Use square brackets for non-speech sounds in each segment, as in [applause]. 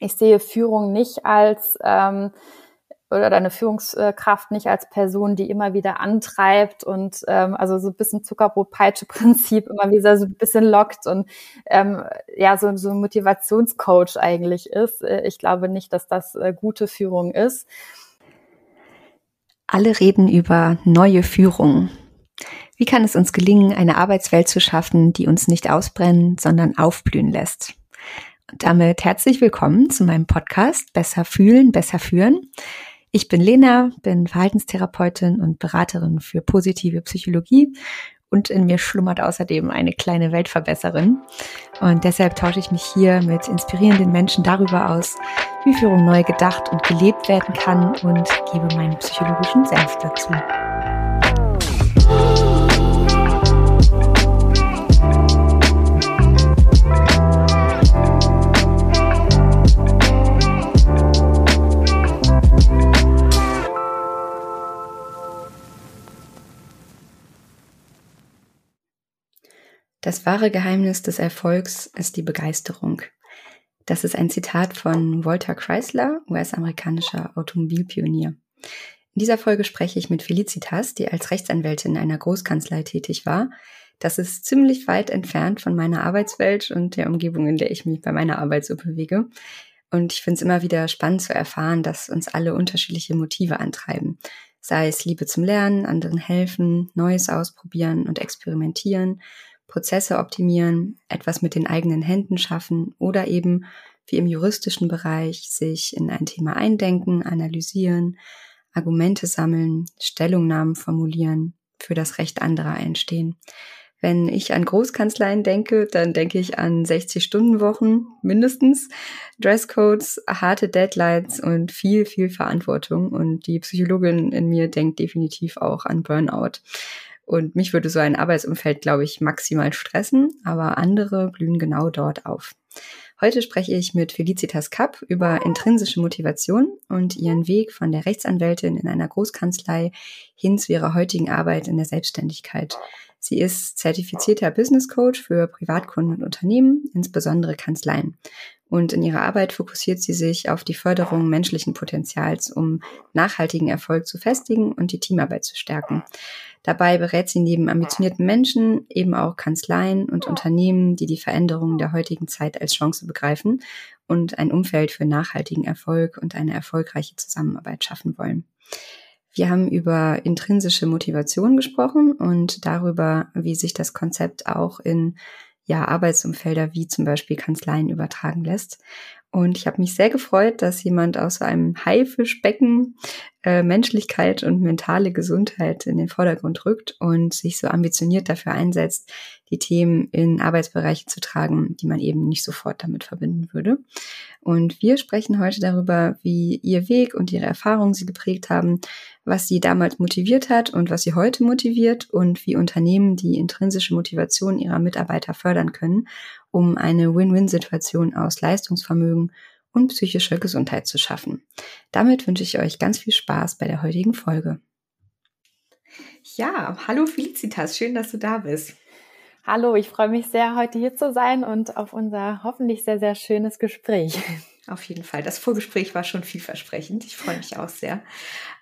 ich sehe Führung nicht als ähm, oder deine Führungskraft nicht als Person, die immer wieder antreibt und ähm, also so ein bisschen Zuckerbrot-Peitsche-Prinzip immer wieder so ein bisschen lockt und ähm, ja, so, so ein Motivationscoach eigentlich ist. Äh, ich glaube nicht, dass das äh, gute Führung ist. Alle reden über neue Führung. Wie kann es uns gelingen, eine Arbeitswelt zu schaffen, die uns nicht ausbrennen, sondern aufblühen lässt? Damit herzlich willkommen zu meinem Podcast Besser fühlen, besser führen. Ich bin Lena, bin Verhaltenstherapeutin und Beraterin für positive Psychologie und in mir schlummert außerdem eine kleine Weltverbesserin. Und deshalb tausche ich mich hier mit inspirierenden Menschen darüber aus, wie Führung neu gedacht und gelebt werden kann und gebe meinen psychologischen Senf dazu. Das wahre Geheimnis des Erfolgs ist die Begeisterung. Das ist ein Zitat von Walter Chrysler, US-amerikanischer Automobilpionier. In dieser Folge spreche ich mit Felicitas, die als Rechtsanwältin in einer Großkanzlei tätig war. Das ist ziemlich weit entfernt von meiner Arbeitswelt und der Umgebung, in der ich mich bei meiner Arbeit so bewege. Und ich finde es immer wieder spannend zu erfahren, dass uns alle unterschiedliche Motive antreiben. Sei es Liebe zum Lernen, anderen helfen, Neues ausprobieren und experimentieren Prozesse optimieren, etwas mit den eigenen Händen schaffen oder eben wie im juristischen Bereich sich in ein Thema eindenken, analysieren, Argumente sammeln, Stellungnahmen formulieren, für das Recht anderer einstehen. Wenn ich an Großkanzleien denke, dann denke ich an 60-Stunden-Wochen mindestens, Dresscodes, harte Deadlines und viel, viel Verantwortung. Und die Psychologin in mir denkt definitiv auch an Burnout. Und mich würde so ein Arbeitsumfeld, glaube ich, maximal stressen, aber andere blühen genau dort auf. Heute spreche ich mit Felicitas Kapp über intrinsische Motivation und ihren Weg von der Rechtsanwältin in einer Großkanzlei hin zu ihrer heutigen Arbeit in der Selbstständigkeit. Sie ist zertifizierter Business Coach für Privatkunden und Unternehmen, insbesondere Kanzleien. Und in ihrer Arbeit fokussiert sie sich auf die Förderung menschlichen Potenzials, um nachhaltigen Erfolg zu festigen und die Teamarbeit zu stärken. Dabei berät sie neben ambitionierten Menschen eben auch Kanzleien und Unternehmen, die die Veränderungen der heutigen Zeit als Chance begreifen und ein Umfeld für nachhaltigen Erfolg und eine erfolgreiche Zusammenarbeit schaffen wollen. Wir haben über intrinsische Motivation gesprochen und darüber, wie sich das Konzept auch in ja, Arbeitsumfelder wie zum Beispiel Kanzleien übertragen lässt. Und ich habe mich sehr gefreut, dass jemand aus so einem Haifischbecken äh, Menschlichkeit und mentale Gesundheit in den Vordergrund rückt und sich so ambitioniert dafür einsetzt, die Themen in Arbeitsbereiche zu tragen, die man eben nicht sofort damit verbinden würde. Und wir sprechen heute darüber, wie ihr Weg und ihre Erfahrungen sie geprägt haben, was sie damals motiviert hat und was sie heute motiviert und wie Unternehmen die intrinsische Motivation ihrer Mitarbeiter fördern können, um eine Win-Win-Situation aus Leistungsvermögen und psychischer Gesundheit zu schaffen. Damit wünsche ich euch ganz viel Spaß bei der heutigen Folge. Ja, hallo Felicitas, schön, dass du da bist. Hallo, ich freue mich sehr, heute hier zu sein und auf unser hoffentlich sehr, sehr schönes Gespräch. Auf jeden Fall. Das Vorgespräch war schon vielversprechend. Ich freue mich auch sehr.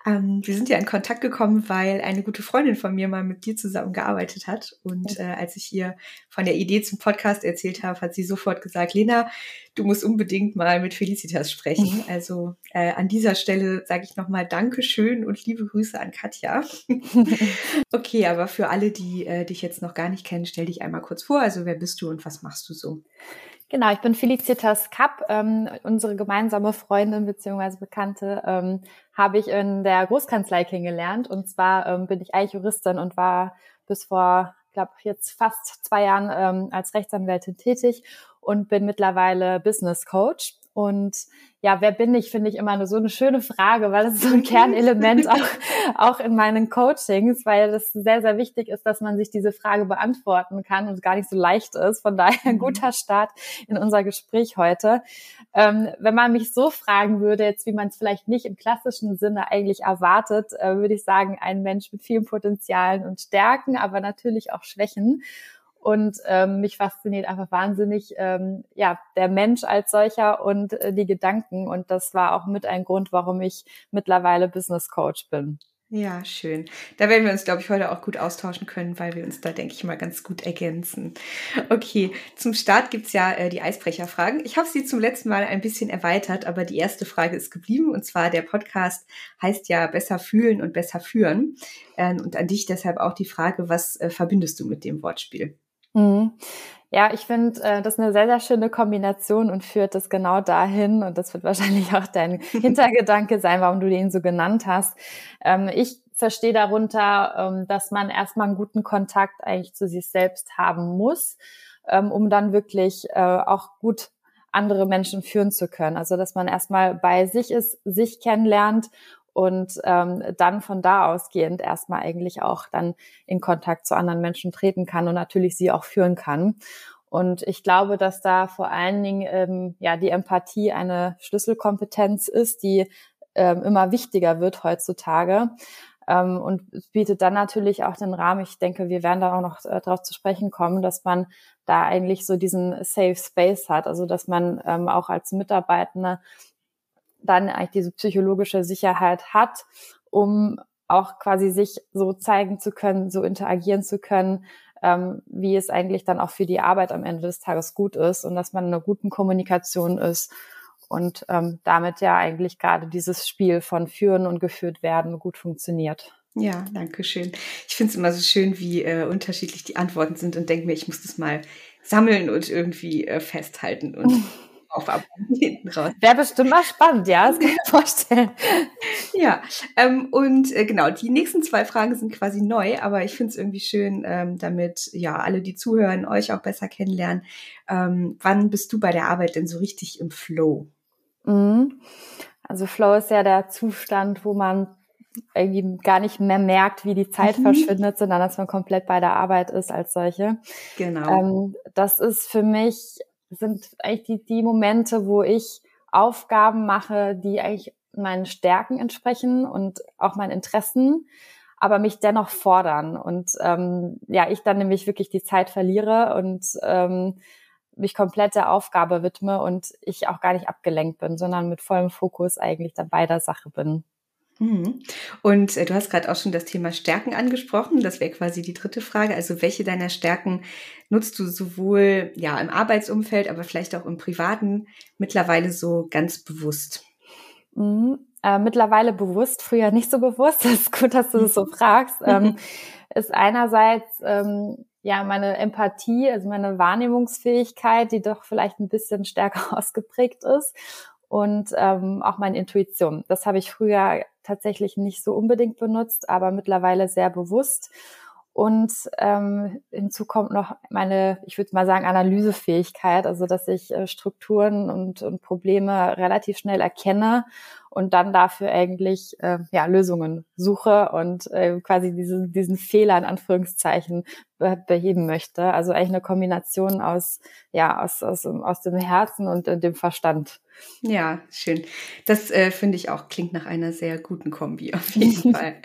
Ähm, wir sind ja in Kontakt gekommen, weil eine gute Freundin von mir mal mit dir zusammen gearbeitet hat. Und äh, als ich ihr von der Idee zum Podcast erzählt habe, hat sie sofort gesagt, Lena, du musst unbedingt mal mit Felicitas sprechen. Also äh, an dieser Stelle sage ich nochmal Dankeschön und liebe Grüße an Katja. [laughs] okay, aber für alle, die äh, dich jetzt noch gar nicht kennen, stell dich einmal kurz vor. Also wer bist du und was machst du so? Genau, ich bin Felicitas Kapp, ähm, unsere gemeinsame Freundin bzw. Bekannte ähm, habe ich in der Großkanzlei kennengelernt. Und zwar ähm, bin ich eigentlich Juristin und war bis vor, glaube, jetzt fast zwei Jahren ähm, als Rechtsanwältin tätig und bin mittlerweile Business Coach. Und ja, wer bin ich, finde ich immer so eine schöne Frage, weil das ist so ein Kernelement [laughs] auch, auch in meinen Coachings, weil das sehr, sehr wichtig ist, dass man sich diese Frage beantworten kann und gar nicht so leicht ist. Von daher ein mhm. guter Start in unser Gespräch heute. Ähm, wenn man mich so fragen würde, jetzt wie man es vielleicht nicht im klassischen Sinne eigentlich erwartet, äh, würde ich sagen, ein Mensch mit vielen Potenzialen und Stärken, aber natürlich auch Schwächen. Und ähm, mich fasziniert einfach wahnsinnig ähm, ja der Mensch als solcher und äh, die Gedanken. Und das war auch mit ein Grund, warum ich mittlerweile Business Coach bin. Ja, schön. Da werden wir uns, glaube ich, heute auch gut austauschen können, weil wir uns da, denke ich mal, ganz gut ergänzen. Okay, zum Start gibt's ja äh, die Eisbrecherfragen. Ich habe sie zum letzten Mal ein bisschen erweitert, aber die erste Frage ist geblieben. Und zwar, der Podcast heißt ja besser fühlen und besser führen. Ähm, und an dich deshalb auch die Frage, was äh, verbindest du mit dem Wortspiel? Mhm. Ja, ich finde äh, das eine sehr, sehr schöne Kombination und führt das genau dahin. Und das wird [laughs] wahrscheinlich auch dein [laughs] Hintergedanke sein, warum du den so genannt hast. Ähm, ich verstehe darunter, ähm, dass man erstmal einen guten Kontakt eigentlich zu sich selbst haben muss, ähm, um dann wirklich äh, auch gut andere Menschen führen zu können. Also dass man erstmal bei sich ist, sich kennenlernt und ähm, dann von da ausgehend erstmal eigentlich auch dann in Kontakt zu anderen Menschen treten kann und natürlich sie auch führen kann. Und ich glaube, dass da vor allen Dingen ähm, ja die Empathie eine Schlüsselkompetenz ist, die ähm, immer wichtiger wird heutzutage. Ähm, und es bietet dann natürlich auch den Rahmen, ich denke, wir werden da auch noch äh, darauf zu sprechen kommen, dass man da eigentlich so diesen Safe Space hat, also dass man ähm, auch als Mitarbeitende dann eigentlich diese psychologische Sicherheit hat, um auch quasi sich so zeigen zu können, so interagieren zu können, ähm, wie es eigentlich dann auch für die Arbeit am Ende des Tages gut ist und dass man in einer guten Kommunikation ist und ähm, damit ja eigentlich gerade dieses Spiel von Führen und geführt werden gut funktioniert. Ja, danke schön. Ich finde es immer so schön, wie äh, unterschiedlich die Antworten sind und denke mir, ich muss das mal sammeln und irgendwie äh, festhalten und [laughs] aufarbeiten [laughs] hinten raus. Wäre bestimmt mal spannend, ja, das kann ich mir [laughs] vorstellen. ja, ähm, und äh, genau, die nächsten zwei Fragen sind quasi neu, aber ich finde es irgendwie schön, ähm, damit ja alle, die zuhören, euch auch besser kennenlernen. Ähm, wann bist du bei der Arbeit denn so richtig im Flow? Mhm. Also Flow ist ja der Zustand, wo man irgendwie gar nicht mehr merkt, wie die Zeit mhm. verschwindet, sondern dass man komplett bei der Arbeit ist als solche. Genau. Ähm, das ist für mich sind eigentlich die, die Momente, wo ich Aufgaben mache, die eigentlich meinen Stärken entsprechen und auch meinen Interessen, aber mich dennoch fordern. Und ähm, ja, ich dann nämlich wirklich die Zeit verliere und ähm, mich komplett der Aufgabe widme und ich auch gar nicht abgelenkt bin, sondern mit vollem Fokus eigentlich dabei der Sache bin. Mhm. Und äh, du hast gerade auch schon das Thema Stärken angesprochen. Das wäre quasi die dritte Frage. Also welche deiner Stärken nutzt du sowohl ja im Arbeitsumfeld, aber vielleicht auch im privaten mittlerweile so ganz bewusst? Mhm. Äh, mittlerweile bewusst, früher nicht so bewusst. [laughs] Das ist gut, dass du das so fragst. ähm, [laughs] ist einerseits ähm, ja meine Empathie, also meine Wahrnehmungsfähigkeit, die doch vielleicht ein bisschen stärker [laughs] ausgeprägt ist und ähm, auch meine Intuition. Das habe ich früher tatsächlich nicht so unbedingt benutzt, aber mittlerweile sehr bewusst. Und ähm, hinzu kommt noch meine, ich würde mal sagen, Analysefähigkeit, also dass ich äh, Strukturen und, und Probleme relativ schnell erkenne und dann dafür eigentlich äh, ja, Lösungen suche und äh, quasi diesen, diesen Fehler in Anführungszeichen beheben möchte. Also eigentlich eine Kombination aus, ja, aus, aus, aus dem Herzen und dem Verstand. Ja, schön. Das äh, finde ich auch klingt nach einer sehr guten Kombi [laughs] auf jeden [laughs] Fall.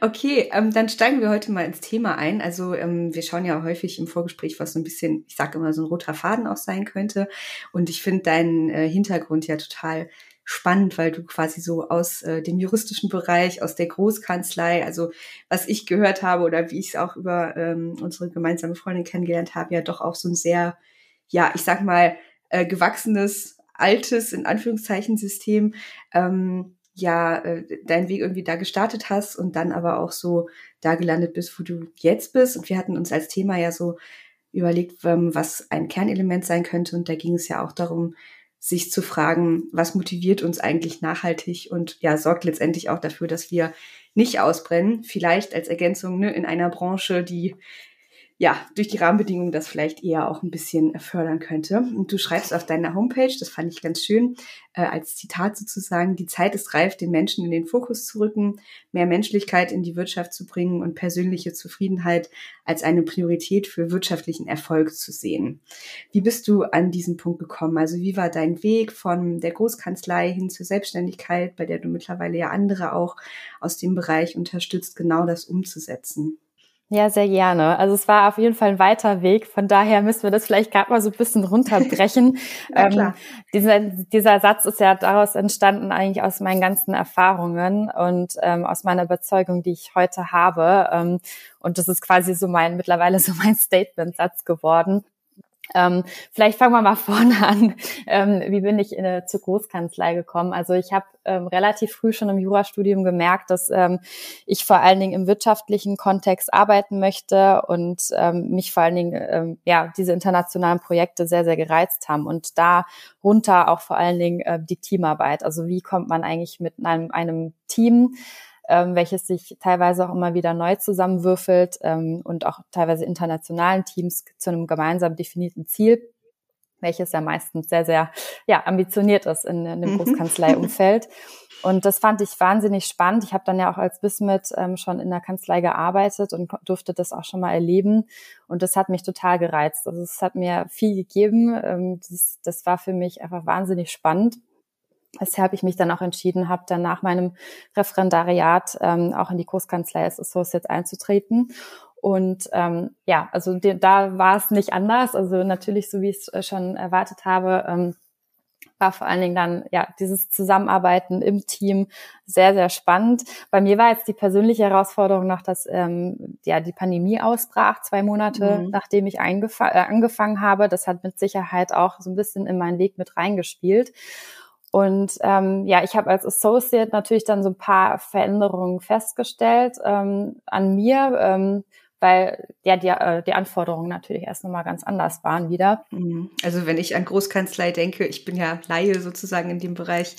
Okay, ähm, dann steigen wir heute mal ins Thema ein. Also ähm, wir schauen ja häufig im Vorgespräch, was so ein bisschen, ich sage immer, so ein roter Faden auch sein könnte. Und ich finde deinen äh, Hintergrund ja total spannend, weil du quasi so aus äh, dem juristischen Bereich, aus der Großkanzlei, also was ich gehört habe oder wie ich es auch über ähm, unsere gemeinsame Freundin kennengelernt habe, ja doch auch so ein sehr, ja, ich sag mal, äh, gewachsenes, altes, in Anführungszeichen, System, ähm, ja, äh, deinen Weg irgendwie da gestartet hast und dann aber auch so da gelandet bist, wo du jetzt bist. Und wir hatten uns als Thema ja so überlegt, ähm, was ein Kernelement sein könnte. Und da ging es ja auch darum, sich zu fragen, was motiviert uns eigentlich nachhaltig und ja, sorgt letztendlich auch dafür, dass wir nicht ausbrennen. Vielleicht als Ergänzung ne, in einer Branche, die ja, durch die Rahmenbedingungen das vielleicht eher auch ein bisschen fördern könnte. Und du schreibst auf deiner Homepage, das fand ich ganz schön, äh, als Zitat sozusagen, die Zeit ist reif, den Menschen in den Fokus zu rücken, mehr Menschlichkeit in die Wirtschaft zu bringen und persönliche Zufriedenheit als eine Priorität für wirtschaftlichen Erfolg zu sehen. Wie bist du an diesen Punkt gekommen? Also wie war dein Weg von der Großkanzlei hin zur Selbstständigkeit, bei der du mittlerweile ja andere auch aus dem Bereich unterstützt, genau das umzusetzen? Ja, sehr gerne. Also es war auf jeden Fall ein weiter Weg. Von daher müssen wir das vielleicht gerade mal so ein bisschen runterbrechen. [laughs] ähm, dieser, dieser Satz ist ja daraus entstanden eigentlich aus meinen ganzen Erfahrungen und ähm, aus meiner Überzeugung, die ich heute habe. Ähm, und das ist quasi so mein, mittlerweile so mein Statement-Satz geworden. Ähm, vielleicht fangen wir mal [laughs] vorne an. Ähm, wie bin ich äh, zur Großkanzlei gekommen? Also ich habe ähm, relativ früh schon im Jurastudium gemerkt, dass ähm, ich vor allen Dingen im wirtschaftlichen Kontext arbeiten möchte und ähm, mich vor allen Dingen ähm, ja diese internationalen Projekte sehr sehr gereizt haben und darunter auch vor allen Dingen äh, die Teamarbeit. Also wie kommt man eigentlich mit einem, einem Team ähm, welches sich teilweise auch immer wieder neu zusammenwürfelt ähm, und auch teilweise internationalen Teams zu einem gemeinsam definierten Ziel, welches ja meistens sehr, sehr ja, ambitioniert ist in, in dem mhm. Großkanzleiumfeld. Und das fand ich wahnsinnig spannend. Ich habe dann ja auch als Bismit ähm, schon in der Kanzlei gearbeitet und durfte das auch schon mal erleben. Und das hat mich total gereizt. Also es hat mir viel gegeben. Ähm, das, das war für mich einfach wahnsinnig spannend weshalb ich mich dann auch entschieden habe, dann nach meinem Referendariat ähm, auch in die Großkanzlei als Associate einzutreten. Und ähm, ja, also die, da war es nicht anders. Also natürlich, so wie ich es äh, schon erwartet habe, ähm, war vor allen Dingen dann ja dieses Zusammenarbeiten im Team sehr sehr spannend. Bei mir war jetzt die persönliche Herausforderung noch, dass ähm, ja die Pandemie ausbrach zwei Monate mhm. nachdem ich äh, angefangen habe. Das hat mit Sicherheit auch so ein bisschen in meinen Weg mit reingespielt. Und ähm, ja, ich habe als Associate natürlich dann so ein paar Veränderungen festgestellt ähm, an mir, ähm, weil ja die, äh, die Anforderungen natürlich erst nochmal ganz anders waren wieder. Mhm. Also wenn ich an Großkanzlei denke, ich bin ja Laie sozusagen in dem Bereich,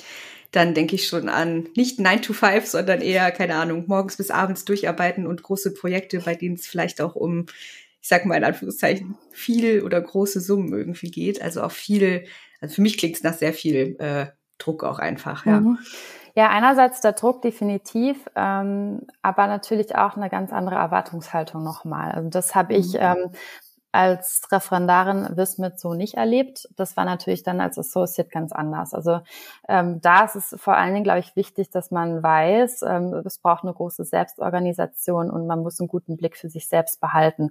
dann denke ich schon an nicht 9 to 5, sondern eher, keine Ahnung, morgens bis abends durcharbeiten und große Projekte, bei denen es vielleicht auch um, ich sag mal in Anführungszeichen, viel oder große Summen irgendwie geht. Also auch viel, also für mich klingt es nach sehr viel äh, Druck auch einfach, ja. Mhm. Ja, einerseits der Druck definitiv, ähm, aber natürlich auch eine ganz andere Erwartungshaltung nochmal. Also das habe ich mhm. ähm, als Referendarin Wismit so nicht erlebt. Das war natürlich dann als Associate ganz anders. Also ähm, da ist es vor allen Dingen, glaube ich, wichtig, dass man weiß, ähm, es braucht eine große Selbstorganisation und man muss einen guten Blick für sich selbst behalten.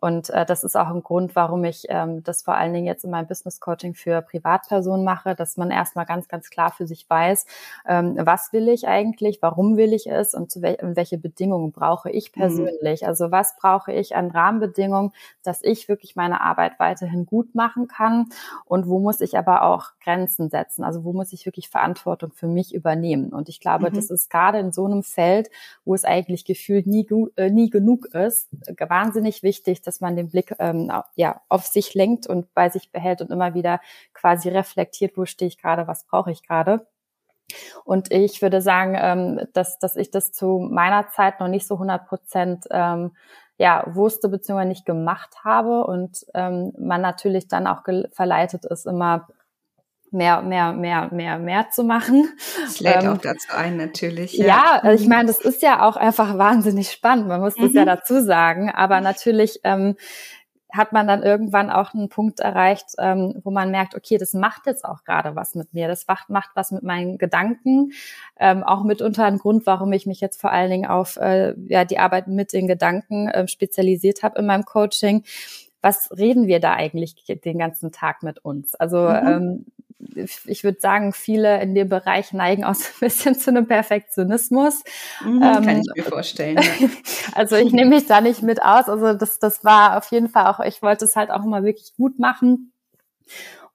Und äh, das ist auch ein Grund, warum ich ähm, das vor allen Dingen jetzt in meinem Business Coaching für Privatpersonen mache, dass man erstmal ganz, ganz klar für sich weiß, ähm, was will ich eigentlich, warum will ich es und zu wel welche Bedingungen brauche ich mhm. persönlich. Mhm. Also was brauche ich an Rahmenbedingungen, dass ich wirklich meine Arbeit weiterhin gut machen kann und wo muss ich aber auch Grenzen setzen. Also wo muss ich wirklich Verantwortung für mich übernehmen. Und ich glaube, mhm. das ist gerade in so einem Feld, wo es eigentlich gefühlt nie, äh, nie genug ist, wahnsinnig wichtig, dass man den Blick ähm, ja, auf sich lenkt und bei sich behält und immer wieder quasi reflektiert, wo stehe ich gerade, was brauche ich gerade. Und ich würde sagen, ähm, dass, dass ich das zu meiner Zeit noch nicht so 100 Prozent ähm, ja, wusste bzw. nicht gemacht habe und ähm, man natürlich dann auch verleitet ist, immer mehr, mehr, mehr, mehr, mehr zu machen. Das lädt ähm, auch dazu ein, natürlich. Ja, ja also ich meine, das ist ja auch einfach wahnsinnig spannend. Man muss das mhm. ja dazu sagen. Aber natürlich ähm, hat man dann irgendwann auch einen Punkt erreicht, ähm, wo man merkt, okay, das macht jetzt auch gerade was mit mir. Das macht, macht was mit meinen Gedanken. Ähm, auch mitunter ein Grund, warum ich mich jetzt vor allen Dingen auf äh, ja, die Arbeit mit den Gedanken äh, spezialisiert habe in meinem Coaching was reden wir da eigentlich den ganzen Tag mit uns? Also mhm. ähm, ich würde sagen, viele in dem Bereich neigen auch [laughs] so ein bisschen zu einem Perfektionismus. Mhm, ähm, kann ich mir vorstellen. Ja. [laughs] also ich nehme mich da nicht mit aus. Also das, das war auf jeden Fall auch, ich wollte es halt auch immer wirklich gut machen.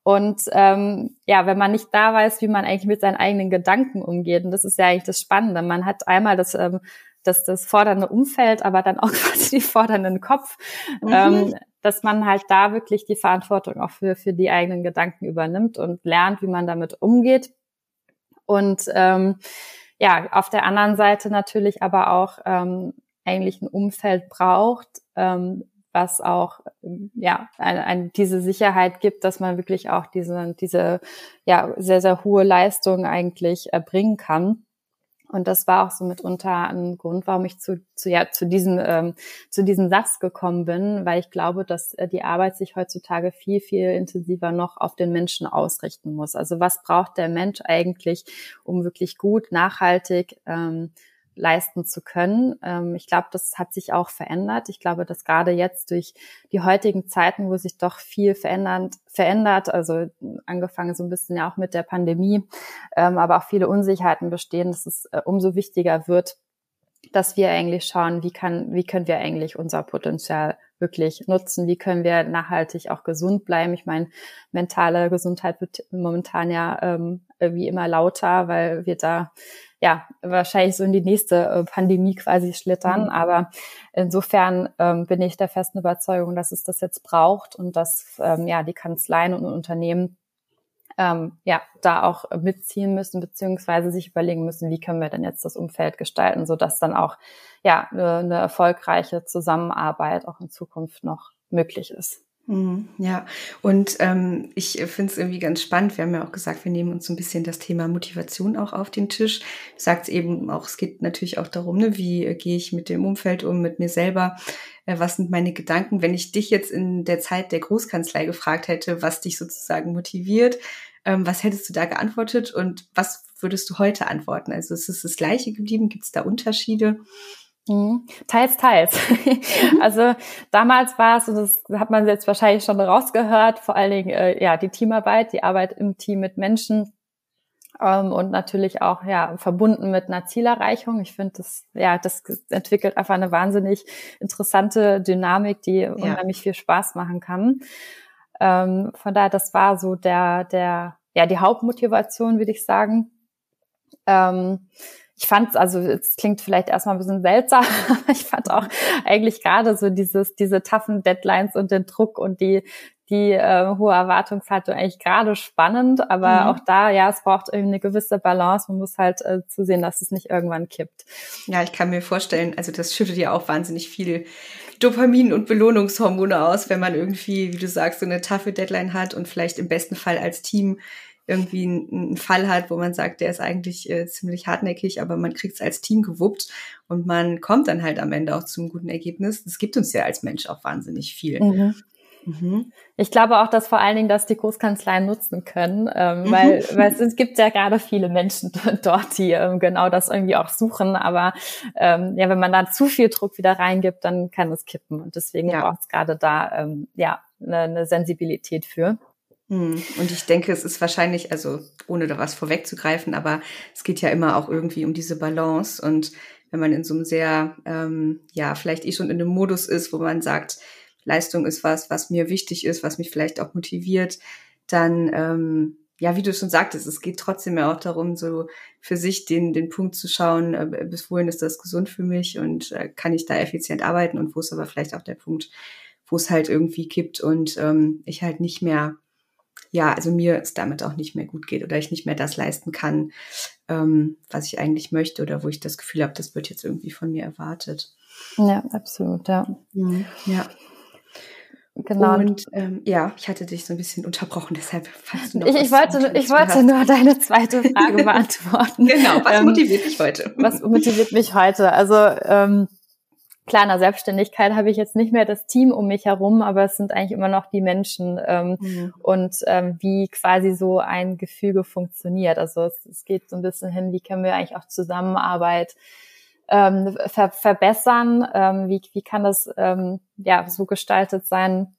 Und ähm, ja, wenn man nicht da weiß, wie man eigentlich mit seinen eigenen Gedanken umgeht, und das ist ja eigentlich das Spannende. Man hat einmal das ähm, das, das fordernde Umfeld, aber dann auch [laughs] quasi die fordernden Kopf. Mhm. Ähm, dass man halt da wirklich die Verantwortung auch für, für die eigenen Gedanken übernimmt und lernt, wie man damit umgeht. Und ähm, ja, auf der anderen Seite natürlich aber auch ähm, eigentlich ein Umfeld braucht, ähm, was auch ja ein, ein, diese Sicherheit gibt, dass man wirklich auch diese diese ja sehr sehr hohe Leistung eigentlich erbringen kann. Und das war auch so mitunter ein Grund, warum ich zu, zu, ja, zu, diesem, ähm, zu diesem Satz gekommen bin, weil ich glaube, dass äh, die Arbeit sich heutzutage viel, viel intensiver noch auf den Menschen ausrichten muss. Also was braucht der Mensch eigentlich, um wirklich gut, nachhaltig ähm, leisten zu können. Ähm, ich glaube, das hat sich auch verändert. Ich glaube, dass gerade jetzt durch die heutigen Zeiten, wo sich doch viel verändert, verändert, also angefangen so ein bisschen ja auch mit der Pandemie, ähm, aber auch viele Unsicherheiten bestehen, dass es äh, umso wichtiger wird, dass wir eigentlich schauen, wie kann, wie können wir eigentlich unser Potenzial wirklich nutzen, wie können wir nachhaltig auch gesund bleiben. Ich meine, mentale Gesundheit wird momentan ja ähm, irgendwie immer lauter, weil wir da ja wahrscheinlich so in die nächste äh, Pandemie quasi schlittern. Mhm. Aber insofern ähm, bin ich der festen Überzeugung, dass es das jetzt braucht und dass ähm, ja die Kanzleien und Unternehmen ähm, ja, da auch mitziehen müssen, beziehungsweise sich überlegen müssen, wie können wir denn jetzt das Umfeld gestalten, so dass dann auch ja eine, eine erfolgreiche Zusammenarbeit auch in Zukunft noch möglich ist. Mhm, ja, und ähm, ich finde es irgendwie ganz spannend. Wir haben ja auch gesagt, wir nehmen uns so ein bisschen das Thema Motivation auch auf den Tisch. Sagt eben auch, es geht natürlich auch darum, ne, wie äh, gehe ich mit dem Umfeld um, mit mir selber, äh, was sind meine Gedanken. Wenn ich dich jetzt in der Zeit der Großkanzlei gefragt hätte, was dich sozusagen motiviert, ähm, was hättest du da geantwortet und was würdest du heute antworten? Also ist es das gleiche geblieben? Gibt es da Unterschiede? Mhm. Teils, teils. Mhm. [laughs] Also damals war es, und das hat man jetzt wahrscheinlich schon rausgehört, vor allen Dingen äh, ja die Teamarbeit, die Arbeit im Team mit Menschen ähm, und natürlich auch ja verbunden mit einer Zielerreichung. Ich finde, das ja das entwickelt einfach eine wahnsinnig interessante Dynamik, die ja. unheimlich viel Spaß machen kann. Ähm, von daher, das war so der der ja die Hauptmotivation, würde ich sagen. Ähm, ich fand also es klingt vielleicht erstmal ein bisschen seltsam, [laughs] aber ich fand auch eigentlich gerade so dieses, diese toughen Deadlines und den Druck und die, die äh, hohe Erwartungshaltung eigentlich gerade spannend, aber mhm. auch da, ja, es braucht irgendwie eine gewisse Balance. Man muss halt äh, zusehen, dass es nicht irgendwann kippt. Ja, ich kann mir vorstellen, also das schüttet ja auch wahnsinnig viel Dopamin und Belohnungshormone aus, wenn man irgendwie, wie du sagst, so eine taffe Deadline hat und vielleicht im besten Fall als Team irgendwie einen Fall hat, wo man sagt, der ist eigentlich äh, ziemlich hartnäckig, aber man kriegt es als Team gewuppt und man kommt dann halt am Ende auch zum guten Ergebnis. Das gibt uns ja als Mensch auch wahnsinnig viel. Mhm. Mhm. Ich glaube auch, dass vor allen Dingen dass die Großkanzleien nutzen können, ähm, mhm. weil, weil es, gibt ja gerade viele Menschen [laughs] dort, die ähm, genau das irgendwie auch suchen. Aber ähm, ja, wenn man da zu viel Druck wieder reingibt, dann kann es kippen. Und deswegen ja. braucht es gerade da ähm, ja eine, eine Sensibilität für. Hm. Und ich denke, es ist wahrscheinlich, also ohne da was vorwegzugreifen, aber es geht ja immer auch irgendwie um diese Balance. Und wenn man in so einem sehr, ähm, ja, vielleicht eh schon in einem Modus ist, wo man sagt, Leistung ist was, was mir wichtig ist, was mich vielleicht auch motiviert, dann, ähm, ja, wie du schon sagtest, es geht trotzdem ja auch darum, so für sich den, den Punkt zu schauen, äh, bis wohin ist das gesund für mich und äh, kann ich da effizient arbeiten und wo ist aber vielleicht auch der Punkt, wo es halt irgendwie kippt und ähm, ich halt nicht mehr ja, also mir es damit auch nicht mehr gut geht oder ich nicht mehr das leisten kann, ähm, was ich eigentlich möchte oder wo ich das Gefühl habe, das wird jetzt irgendwie von mir erwartet. Ja, absolut, ja. Mhm, ja. Genau. Und ähm, ja, ich hatte dich so ein bisschen unterbrochen, [laughs] deshalb du noch Ich, ich wollte, ich wollte nur deine zweite [laughs] Frage beantworten. genau, was ähm, motiviert dich heute? Was motiviert mich heute? Also ähm, Klar, in der Selbstständigkeit habe ich jetzt nicht mehr das Team um mich herum, aber es sind eigentlich immer noch die Menschen ähm, mhm. und ähm, wie quasi so ein Gefüge funktioniert. Also es, es, geht so ein bisschen hin, wie können wir eigentlich auch Zusammenarbeit ähm, ver verbessern? Ähm, wie, wie kann das ähm, ja so gestaltet sein,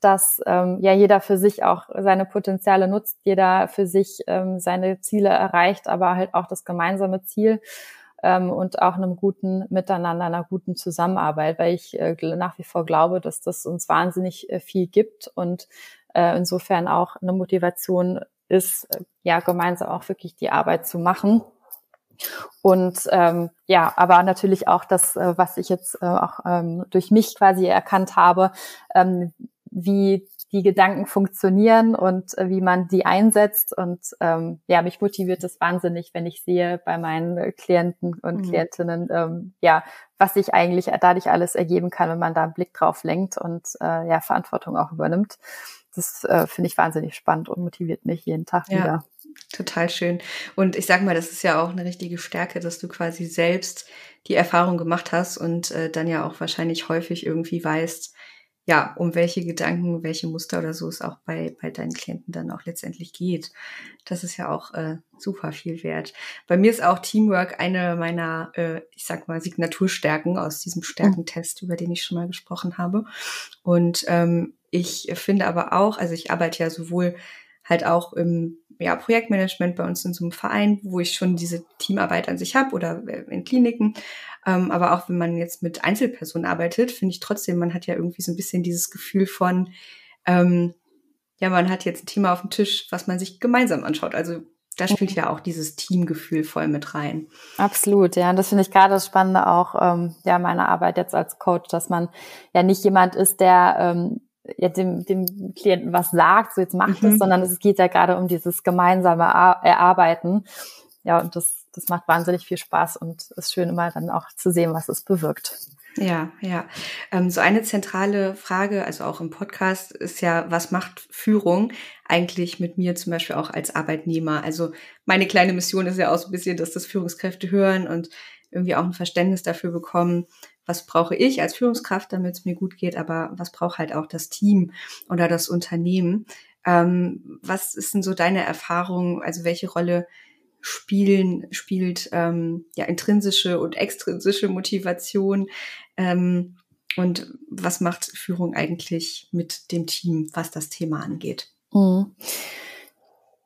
dass ähm, ja jeder für sich auch seine Potenziale nutzt, jeder für sich ähm, seine Ziele erreicht, aber halt auch das gemeinsame Ziel ähm, und auch einem guten Miteinander, einer guten Zusammenarbeit, weil ich äh, nach wie vor glaube, dass das uns wahnsinnig äh, viel gibt und äh, insofern auch eine Motivation ist, äh, ja, gemeinsam auch wirklich die Arbeit zu machen. Und ähm, ja, aber natürlich auch das, äh, was ich jetzt äh, auch ähm, durch mich quasi erkannt habe, ähm, wie die Gedanken funktionieren und äh, wie man die einsetzt. Und ähm, ja, mich motiviert es wahnsinnig, wenn ich sehe bei meinen Klienten und mhm. Klientinnen, ähm, ja, was sich eigentlich dadurch alles ergeben kann, wenn man da einen Blick drauf lenkt und äh, ja, Verantwortung auch übernimmt. Das äh, finde ich wahnsinnig spannend und motiviert mich jeden Tag ja. wieder. Total schön. Und ich sag mal, das ist ja auch eine richtige Stärke, dass du quasi selbst die Erfahrung gemacht hast und äh, dann ja auch wahrscheinlich häufig irgendwie weißt, ja, um welche Gedanken, welche Muster oder so es auch bei, bei deinen Klienten dann auch letztendlich geht. Das ist ja auch äh, super viel wert. Bei mir ist auch Teamwork eine meiner, äh, ich sag mal, Signaturstärken aus diesem Stärkentest, über den ich schon mal gesprochen habe. Und ähm, ich finde aber auch, also ich arbeite ja sowohl halt auch im ja, Projektmanagement bei uns in so einem Verein, wo ich schon diese Teamarbeit an sich habe oder äh, in Kliniken. Ähm, aber auch wenn man jetzt mit Einzelpersonen arbeitet, finde ich trotzdem, man hat ja irgendwie so ein bisschen dieses Gefühl von, ähm, ja, man hat jetzt ein Thema auf dem Tisch, was man sich gemeinsam anschaut. Also da spielt ja auch dieses Teamgefühl voll mit rein. Absolut, ja. Und das finde ich gerade das Spannende auch, ähm, ja, meiner Arbeit jetzt als Coach, dass man ja nicht jemand ist, der ähm, ja, dem, dem Klienten was sagt, so jetzt macht mhm. es, sondern es geht ja gerade um dieses gemeinsame Erarbeiten. Ja, und das, das macht wahnsinnig viel Spaß und ist schön immer dann auch zu sehen, was es bewirkt. Ja, ja. Ähm, so eine zentrale Frage, also auch im Podcast, ist ja, was macht Führung eigentlich mit mir zum Beispiel auch als Arbeitnehmer? Also meine kleine Mission ist ja auch so ein bisschen, dass das Führungskräfte hören und irgendwie auch ein Verständnis dafür bekommen, was brauche ich als Führungskraft, damit es mir gut geht, aber was braucht halt auch das Team oder das Unternehmen. Ähm, was ist denn so deine Erfahrung? Also welche Rolle spielen, spielt ähm, ja intrinsische und extrinsische Motivation? Ähm, und was macht Führung eigentlich mit dem Team, was das Thema angeht? Mhm.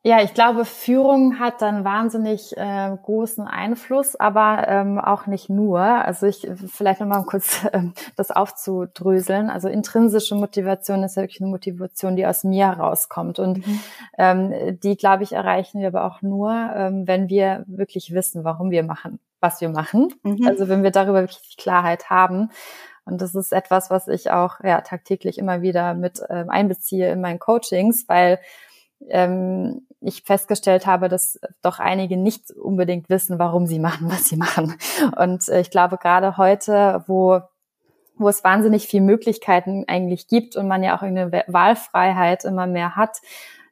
Ja, ich glaube, Führung hat dann wahnsinnig äh, großen Einfluss, aber ähm, auch nicht nur. Also ich vielleicht nochmal kurz [laughs] ähm, das aufzudröseln. Also intrinsische Motivation ist ja wirklich eine Motivation, die aus mir herauskommt. Und mhm. ähm, die, glaube ich, erreichen wir aber auch nur, ähm, wenn wir wirklich wissen, warum wir machen, was wir machen. Mhm. Also wenn wir darüber wirklich Klarheit haben. Und das ist etwas, was ich auch ja, tagtäglich immer wieder mit ähm, einbeziehe in meinen Coachings, weil ähm, ich festgestellt habe, dass doch einige nicht unbedingt wissen, warum sie machen, was sie machen. Und äh, ich glaube, gerade heute, wo wo es wahnsinnig viele Möglichkeiten eigentlich gibt und man ja auch eine Wahlfreiheit immer mehr hat,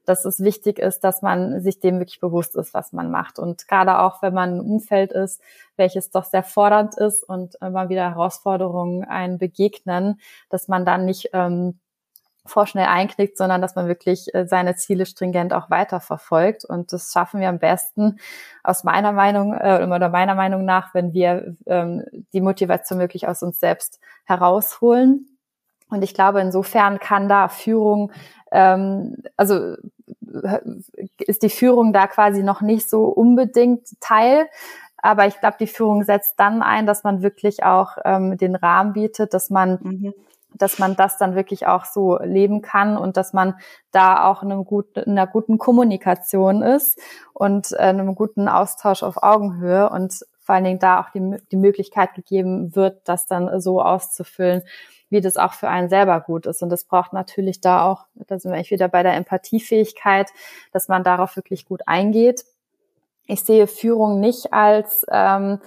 dass es wichtig ist, dass man sich dem wirklich bewusst ist, was man macht. Und gerade auch, wenn man im Umfeld ist, welches doch sehr fordernd ist und immer wieder Herausforderungen einen begegnen, dass man dann nicht ähm, vorschnell einknickt, sondern dass man wirklich äh, seine Ziele stringent auch weiterverfolgt. Und das schaffen wir am besten aus meiner Meinung äh, oder meiner Meinung nach, wenn wir ähm, die Motivation wirklich aus uns selbst herausholen. Und ich glaube, insofern kann da Führung, ähm, also äh, ist die Führung da quasi noch nicht so unbedingt Teil. Aber ich glaube, die Führung setzt dann ein, dass man wirklich auch ähm, den Rahmen bietet, dass man mhm dass man das dann wirklich auch so leben kann und dass man da auch in, guten, in einer guten Kommunikation ist und äh, einem guten Austausch auf Augenhöhe und vor allen Dingen da auch die, die Möglichkeit gegeben wird, das dann so auszufüllen, wie das auch für einen selber gut ist. Und das braucht natürlich da auch, da sind wir eigentlich wieder bei der Empathiefähigkeit, dass man darauf wirklich gut eingeht. Ich sehe Führung nicht als ähm,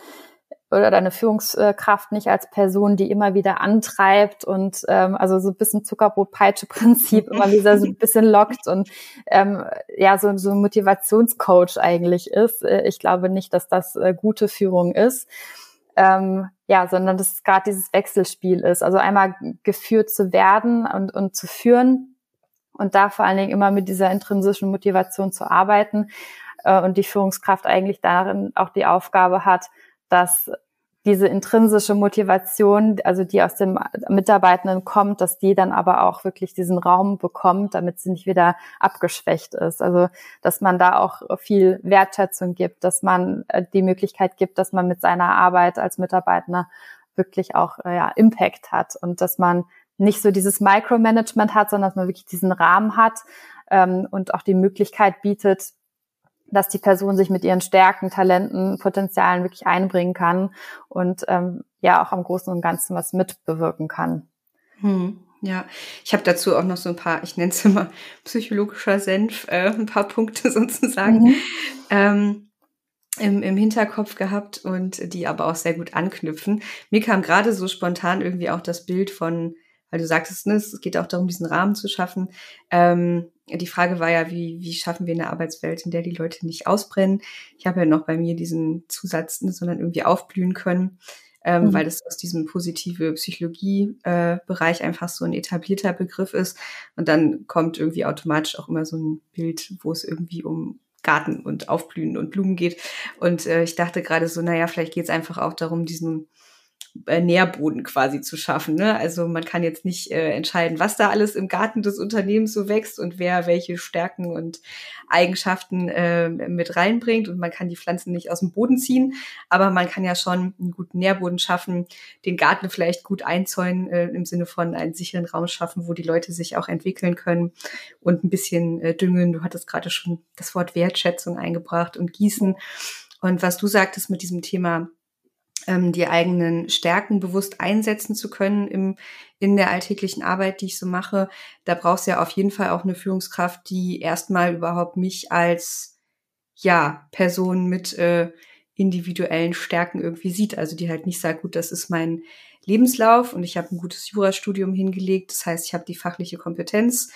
oder deine Führungskraft nicht als Person, die immer wieder antreibt und ähm, also so ein bisschen Zuckerbrot-Peitsche-Prinzip immer wieder so ein bisschen lockt und ähm, ja, so, so ein Motivationscoach eigentlich ist. Äh, ich glaube nicht, dass das äh, gute Führung ist. Ähm, ja, sondern dass es gerade dieses Wechselspiel ist. Also einmal geführt zu werden und, und zu führen und da vor allen Dingen immer mit dieser intrinsischen Motivation zu arbeiten äh, und die Führungskraft eigentlich darin auch die Aufgabe hat, dass diese intrinsische Motivation, also die aus dem Mitarbeitenden kommt, dass die dann aber auch wirklich diesen Raum bekommt, damit sie nicht wieder abgeschwächt ist. Also, dass man da auch viel Wertschätzung gibt, dass man äh, die Möglichkeit gibt, dass man mit seiner Arbeit als Mitarbeiter wirklich auch äh, ja, Impact hat und dass man nicht so dieses Micromanagement hat, sondern dass man wirklich diesen Rahmen hat ähm, und auch die Möglichkeit bietet, dass die Person sich mit ihren Stärken, Talenten, Potenzialen wirklich einbringen kann und ähm, ja auch am Großen und Ganzen was mitbewirken kann. Hm, ja, ich habe dazu auch noch so ein paar, ich nenne es immer psychologischer Senf, äh, ein paar Punkte [laughs] sozusagen. Mhm. Ähm, im, im Hinterkopf gehabt und die aber auch sehr gut anknüpfen. Mir kam gerade so spontan irgendwie auch das Bild von, weil du sagtest, ne, es geht auch darum, diesen Rahmen zu schaffen. Ähm, die Frage war ja, wie, wie schaffen wir eine Arbeitswelt, in der die Leute nicht ausbrennen? Ich habe ja noch bei mir diesen Zusatz, ne, sondern irgendwie aufblühen können. ähm, mhm. weil das aus diesem positive Psychologie-Bereich äh, einfach so ein etablierter Begriff ist. Und dann kommt irgendwie automatisch auch immer so ein Bild, wo es irgendwie um Garten und Aufblühen und Blumen geht. Und äh, ich dachte gerade so, naja, vielleicht geht es einfach auch darum, diesen Nährboden quasi zu schaffen. Ne? Also man kann jetzt nicht äh, entscheiden, was da alles im Garten des Unternehmens so wächst und wer welche Stärken und Eigenschaften äh, mit reinbringt. Und man kann die Pflanzen nicht aus dem Boden ziehen, aber man kann ja schon einen guten Nährboden schaffen, den Garten vielleicht gut einzäunen, äh, im Sinne von einen sicheren Raum schaffen, wo die Leute sich auch entwickeln können und ein bisschen äh, düngen. Du hattest gerade schon das Wort Wertschätzung eingebracht und Gießen. Und was du sagtest mit diesem Thema ähm, die eigenen Stärken bewusst einsetzen zu können im, in der alltäglichen Arbeit, die ich so mache. Da brauchst du ja auf jeden Fall auch eine Führungskraft, die erstmal überhaupt mich als ja Person mit äh, individuellen Stärken irgendwie sieht. Also die halt nicht sagt, gut, das ist mein Lebenslauf und ich habe ein gutes Jurastudium hingelegt. Das heißt, ich habe die fachliche Kompetenz.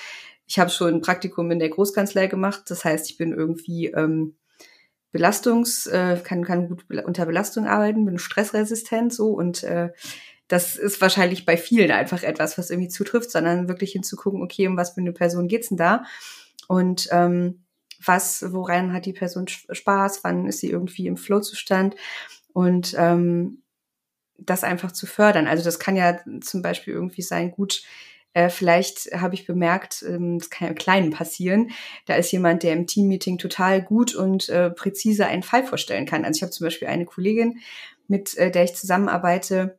Ich habe schon ein Praktikum in der Großkanzlei gemacht. Das heißt, ich bin irgendwie ähm, Belastungs, äh, kann, kann gut unter Belastung arbeiten, bin stressresistent so und äh, das ist wahrscheinlich bei vielen einfach etwas, was irgendwie zutrifft, sondern wirklich hinzugucken, okay, um was für eine Person geht's denn da? Und ähm, was, woran hat die Person Spaß, wann ist sie irgendwie im Flow-Zustand und ähm, das einfach zu fördern. Also das kann ja zum Beispiel irgendwie sein, gut, äh, vielleicht habe ich bemerkt, ähm, das kann ja im Kleinen passieren, da ist jemand, der im Teammeeting total gut und äh, präzise einen Fall vorstellen kann. Also ich habe zum Beispiel eine Kollegin, mit äh, der ich zusammenarbeite,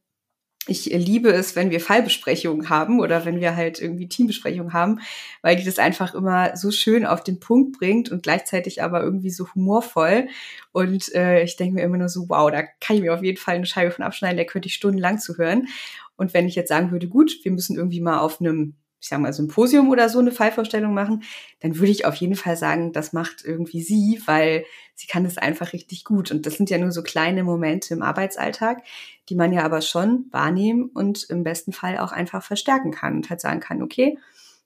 ich liebe es, wenn wir Fallbesprechungen haben oder wenn wir halt irgendwie Teambesprechungen haben, weil die das einfach immer so schön auf den Punkt bringt und gleichzeitig aber irgendwie so humorvoll. Und äh, ich denke mir immer nur so, wow, da kann ich mir auf jeden Fall eine Scheibe von abschneiden, da könnte ich stundenlang zuhören. Und wenn ich jetzt sagen würde, gut, wir müssen irgendwie mal auf einem, ich sag mal, Symposium oder so eine Fallvorstellung machen, dann würde ich auf jeden Fall sagen, das macht irgendwie sie, weil sie kann das einfach richtig gut. Und das sind ja nur so kleine Momente im Arbeitsalltag, die man ja aber schon wahrnehmen und im besten Fall auch einfach verstärken kann und halt sagen kann, okay,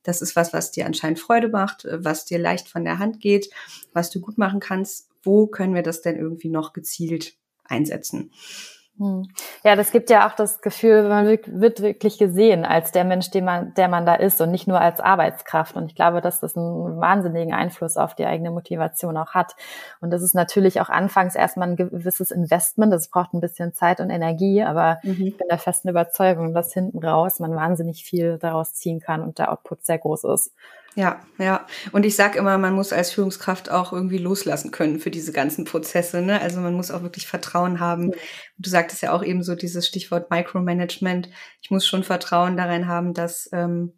das ist was, was dir anscheinend Freude macht, was dir leicht von der Hand geht, was du gut machen kannst. Wo können wir das denn irgendwie noch gezielt einsetzen? Hm. Ja, das gibt ja auch das Gefühl, man wird wirklich gesehen als der Mensch, den man, der man da ist und nicht nur als Arbeitskraft. Und ich glaube, dass das einen wahnsinnigen Einfluss auf die eigene Motivation auch hat. Und das ist natürlich auch anfangs erstmal ein gewisses Investment. Das braucht ein bisschen Zeit und Energie, aber mhm. ich bin der festen Überzeugung, dass hinten raus man wahnsinnig viel daraus ziehen kann und der Output sehr groß ist. Ja, ja. Und ich sage immer, man muss als Führungskraft auch irgendwie loslassen können für diese ganzen Prozesse. Ne? Also man muss auch wirklich Vertrauen haben. Du sagtest ja auch eben so dieses Stichwort Micromanagement. Ich muss schon Vertrauen darin haben, dass ähm,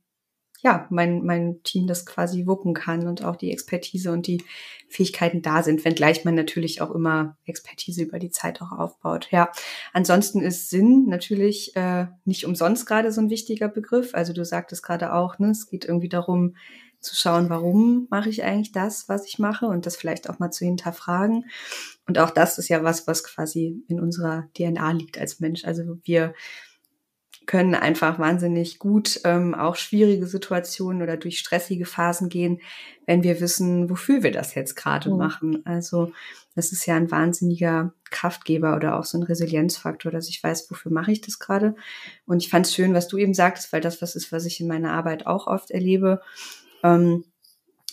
ja mein, mein Team das quasi wuppen kann und auch die Expertise und die Fähigkeiten da sind, wenngleich man natürlich auch immer Expertise über die Zeit auch aufbaut. Ja, ansonsten ist Sinn natürlich äh, nicht umsonst gerade so ein wichtiger Begriff. Also du sagtest gerade auch, ne, es geht irgendwie darum, zu schauen, warum mache ich eigentlich das, was ich mache und das vielleicht auch mal zu hinterfragen. Und auch das ist ja was, was quasi in unserer DNA liegt als Mensch. Also wir können einfach wahnsinnig gut ähm, auch schwierige Situationen oder durch stressige Phasen gehen, wenn wir wissen, wofür wir das jetzt gerade mhm. machen. Also das ist ja ein wahnsinniger Kraftgeber oder auch so ein Resilienzfaktor, dass ich weiß, wofür mache ich das gerade. Und ich fand es schön, was du eben sagtest, weil das was ist, was ich in meiner Arbeit auch oft erlebe, ähm,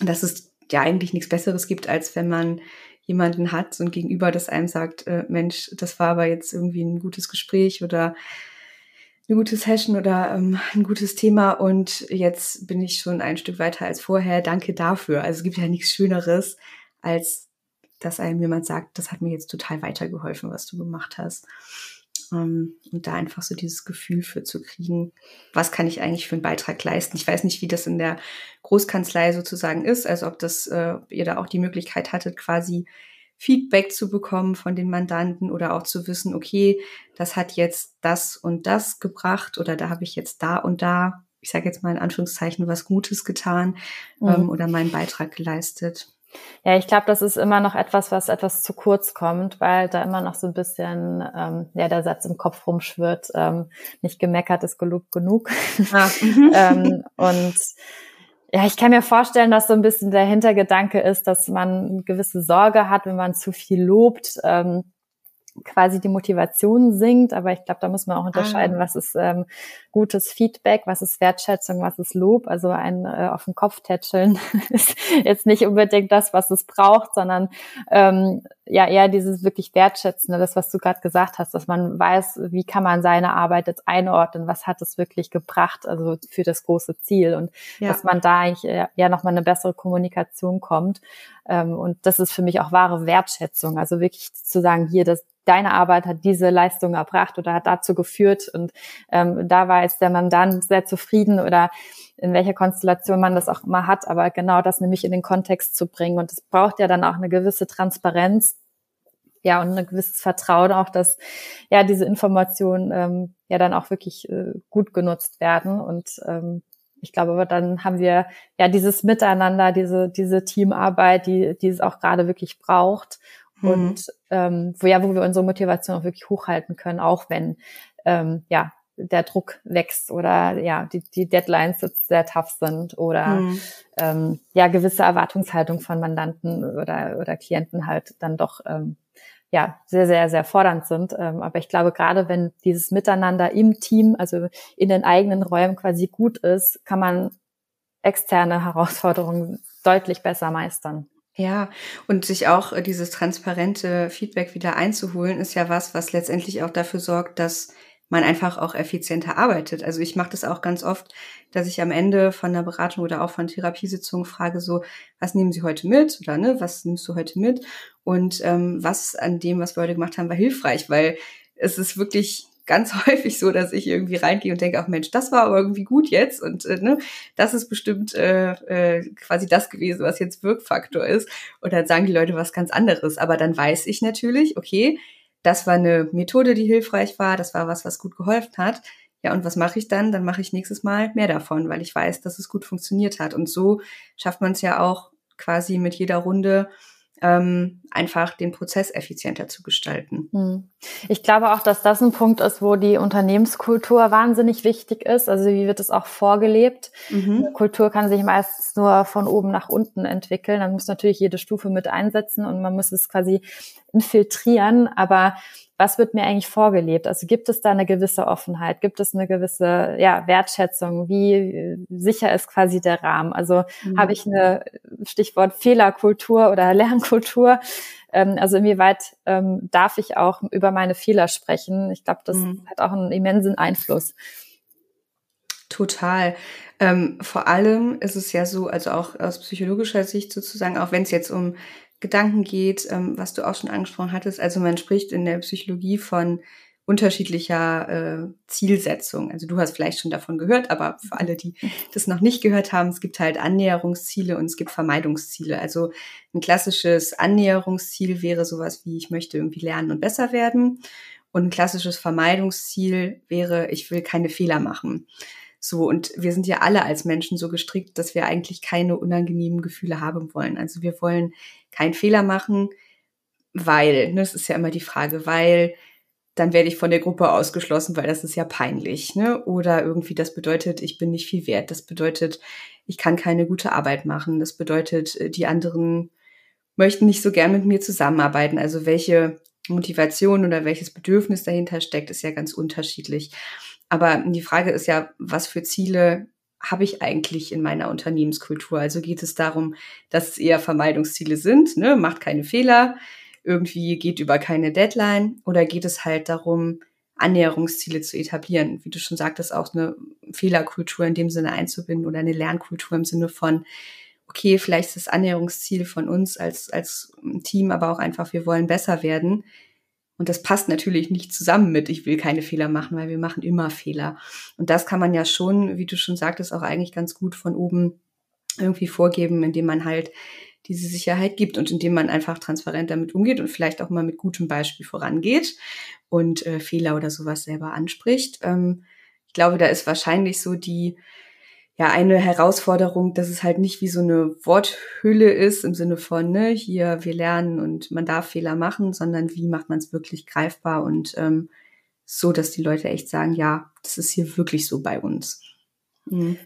dass es ja eigentlich nichts Besseres gibt, als wenn man jemanden hat und gegenüber das einem sagt, äh, Mensch, das war aber jetzt irgendwie ein gutes Gespräch oder eine gute Session oder ähm, ein gutes Thema und jetzt bin ich schon ein Stück weiter als vorher. Danke dafür. Also es gibt ja nichts Schöneres, als dass einem jemand sagt, das hat mir jetzt total weitergeholfen, was du gemacht hast. Ähm, und da einfach so dieses Gefühl für zu kriegen, was kann ich eigentlich für einen Beitrag leisten. Ich weiß nicht, wie das in der Großkanzlei sozusagen ist, also ob das, äh, ob ihr da auch die Möglichkeit hattet, quasi Feedback zu bekommen von den Mandanten oder auch zu wissen, okay, das hat jetzt das und das gebracht oder da habe ich jetzt da und da, ich sage jetzt mal in Anführungszeichen, was Gutes getan mhm. ähm, oder meinen Beitrag geleistet. Ja, ich glaube, das ist immer noch etwas, was etwas zu kurz kommt, weil da immer noch so ein bisschen ähm, ja der Satz im Kopf rumschwirrt, ähm, nicht gemeckert ist gelobt genug. Ah. [laughs] [laughs] ähm, und ja, ich kann mir vorstellen, dass so ein bisschen der Hintergedanke ist, dass man eine gewisse Sorge hat, wenn man zu viel lobt, ähm, quasi die Motivation sinkt. Aber ich glaube, da muss man auch unterscheiden, ah. was ist ähm, gutes Feedback, was ist Wertschätzung, was ist Lob. Also ein äh, auf den Kopf tätscheln [laughs] ist jetzt nicht unbedingt das, was es braucht, sondern ähm, ja eher dieses wirklich Wertschätzende, das, was du gerade gesagt hast, dass man weiß, wie kann man seine Arbeit jetzt einordnen, was hat es wirklich gebracht, also für das große Ziel und ja. dass man da eigentlich äh, ja nochmal eine bessere Kommunikation kommt. Ähm, und das ist für mich auch wahre Wertschätzung, also wirklich zu sagen, hier, das, deine Arbeit hat diese Leistung erbracht oder hat dazu geführt und ähm, da war jetzt der Mandant sehr zufrieden oder in welcher Konstellation man das auch immer hat, aber genau das nämlich in den Kontext zu bringen. Und es braucht ja dann auch eine gewisse Transparenz, ja, und ein gewisses Vertrauen auch, dass ja diese Informationen ähm, ja dann auch wirklich äh, gut genutzt werden. Und ähm, ich glaube, aber dann haben wir ja dieses Miteinander, diese, diese Teamarbeit, die, die es auch gerade wirklich braucht. Mhm. Und ähm, wo ja, wo wir unsere Motivation auch wirklich hochhalten können, auch wenn ähm, ja der Druck wächst oder ja, die, die Deadlines jetzt sehr tough sind oder mhm. ähm, ja, gewisse Erwartungshaltung von Mandanten oder, oder Klienten halt dann doch ähm, ja, sehr, sehr, sehr fordernd sind. Ähm, aber ich glaube, gerade wenn dieses Miteinander im Team, also in den eigenen Räumen quasi gut ist, kann man externe Herausforderungen deutlich besser meistern. Ja, und sich auch äh, dieses transparente Feedback wieder einzuholen, ist ja was, was letztendlich auch dafür sorgt, dass man einfach auch effizienter arbeitet. Also ich mache das auch ganz oft, dass ich am Ende von einer Beratung oder auch von Therapiesitzungen frage so, was nehmen Sie heute mit oder ne, was nimmst du heute mit und ähm, was an dem, was wir heute gemacht haben, war hilfreich, weil es ist wirklich ganz [laughs] häufig so, dass ich irgendwie reingehe und denke, ach Mensch, das war aber irgendwie gut jetzt und äh, ne, das ist bestimmt äh, äh, quasi das gewesen, was jetzt Wirkfaktor ist. Und dann sagen die Leute was ganz anderes. Aber dann weiß ich natürlich, okay, das war eine Methode, die hilfreich war, das war was, was gut geholfen hat. Ja, und was mache ich dann? Dann mache ich nächstes Mal mehr davon, weil ich weiß, dass es gut funktioniert hat. Und so schafft man es ja auch quasi mit jeder Runde ähm, einfach den Prozess effizienter zu gestalten. Hm. Ich glaube auch, dass das ein Punkt ist, wo die Unternehmenskultur wahnsinnig wichtig ist. Also wie wird es auch vorgelebt? Mhm. Kultur kann sich meistens nur von oben nach unten entwickeln. Man muss natürlich jede Stufe mit einsetzen und man muss es quasi infiltrieren. Aber was wird mir eigentlich vorgelebt? Also gibt es da eine gewisse Offenheit? Gibt es eine gewisse ja, Wertschätzung? Wie sicher ist quasi der Rahmen? Also mhm. habe ich eine Stichwort Fehlerkultur oder [laughs] Lernkultur? Ähm, also inwieweit ähm, darf ich auch über meine Fehler sprechen? Ich glaube, das mhm. hat auch einen immensen Einfluss. Total. Ähm, vor allem ist es ja so, also auch aus psychologischer Sicht sozusagen, auch wenn es jetzt um Gedanken geht, ähm, was du auch schon angesprochen hattest. Also man spricht in der Psychologie von unterschiedlicher äh, Zielsetzung. Also du hast vielleicht schon davon gehört, aber für alle, die [laughs] das noch nicht gehört haben, es gibt halt Annäherungsziele und es gibt Vermeidungsziele. Also ein klassisches Annäherungsziel wäre sowas wie, ich möchte irgendwie lernen und besser werden. Und ein klassisches Vermeidungsziel wäre, ich will keine Fehler machen. So, und wir sind ja alle als Menschen so gestrickt, dass wir eigentlich keine unangenehmen Gefühle haben wollen. Also wir wollen keinen Fehler machen, weil, ne, das ist ja immer die Frage, weil dann werde ich von der Gruppe ausgeschlossen, weil das ist ja peinlich, ne? Oder irgendwie das bedeutet, ich bin nicht viel wert. Das bedeutet, ich kann keine gute Arbeit machen. Das bedeutet, äh, die anderen möchten nicht so gern mit mir zusammenarbeiten. Also welche Motivation oder welches Bedürfnis dahinter steckt, ist ja ganz unterschiedlich. Aber die Frage ist ja, was für Ziele habe ich eigentlich in meiner Unternehmenskultur? Also geht es darum, dass es eher Vermeidungsziele sind, ne? macht keine Fehler, irgendwie geht über keine Deadline oder geht es halt darum, Annäherungsziele zu etablieren, wie du schon sagtest, auch eine Fehlerkultur in dem Sinne einzubinden oder eine Lernkultur im Sinne von, okay, vielleicht ist das Annäherungsziel von uns als, als Team, aber auch einfach, wir wollen besser werden. Und das passt natürlich nicht zusammen mit, ich will keine Fehler machen, weil wir machen immer Fehler. Und das kann man ja schon, wie du schon sagtest, auch eigentlich ganz gut von oben irgendwie vorgeben, indem man halt diese Sicherheit gibt und indem man einfach transparent damit umgeht und vielleicht auch mal mit gutem Beispiel vorangeht und äh, Fehler oder sowas selber anspricht. Ähm, ich glaube, da ist wahrscheinlich so die ja eine Herausforderung, dass es halt nicht wie so eine Worthülle ist im Sinne von, ne, hier wir lernen und man darf Fehler machen, sondern wie macht man es wirklich greifbar und ähm, so, dass die Leute echt sagen, ja, das ist hier wirklich so bei uns. Mhm.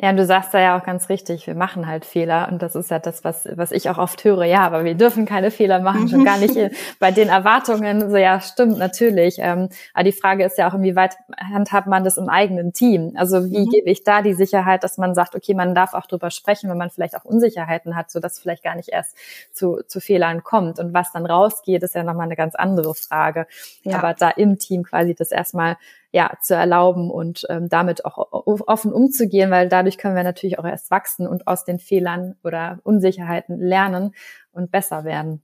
Ja, und du sagst da ja auch ganz richtig, wir machen halt Fehler und das ist ja das, was, was ich auch oft höre. Ja, aber wir dürfen keine Fehler machen, schon gar nicht bei den Erwartungen. So, ja, stimmt, natürlich. Ähm, aber die Frage ist ja auch, inwieweit handhabt man das im eigenen Team? Also wie mhm. gebe ich da die Sicherheit, dass man sagt, okay, man darf auch drüber sprechen, wenn man vielleicht auch Unsicherheiten hat, so dass vielleicht gar nicht erst zu, zu Fehlern kommt. Und was dann rausgeht, ist ja nochmal eine ganz andere Frage. Ja. Aber da im Team quasi das erstmal ja, zu erlauben und ähm, damit auch offen umzugehen, weil dadurch können wir natürlich auch erst wachsen und aus den Fehlern oder Unsicherheiten lernen und besser werden.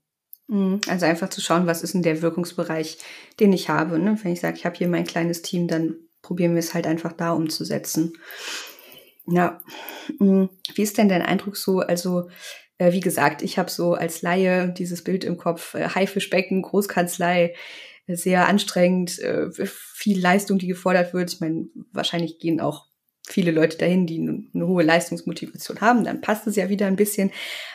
Mhm. Also einfach zu schauen, was ist denn der Wirkungsbereich, den ich habe. Ne? Wenn ich sage, ich habe hier mein kleines Team, dann probieren wir es halt einfach da umzusetzen. Ja. Mhm. Wie ist denn dein Eindruck so? Also, äh, wie gesagt, ich habe so als Laie dieses Bild im Kopf, äh, Haifischbecken, Großkanzlei, sehr anstrengend, äh, viel Leistung, die gefordert wird. Ich meine, wahrscheinlich gehen auch viele Leute dahin, die eine hohe Leistungsmotivation haben, dann passt es ja wieder ein bisschen.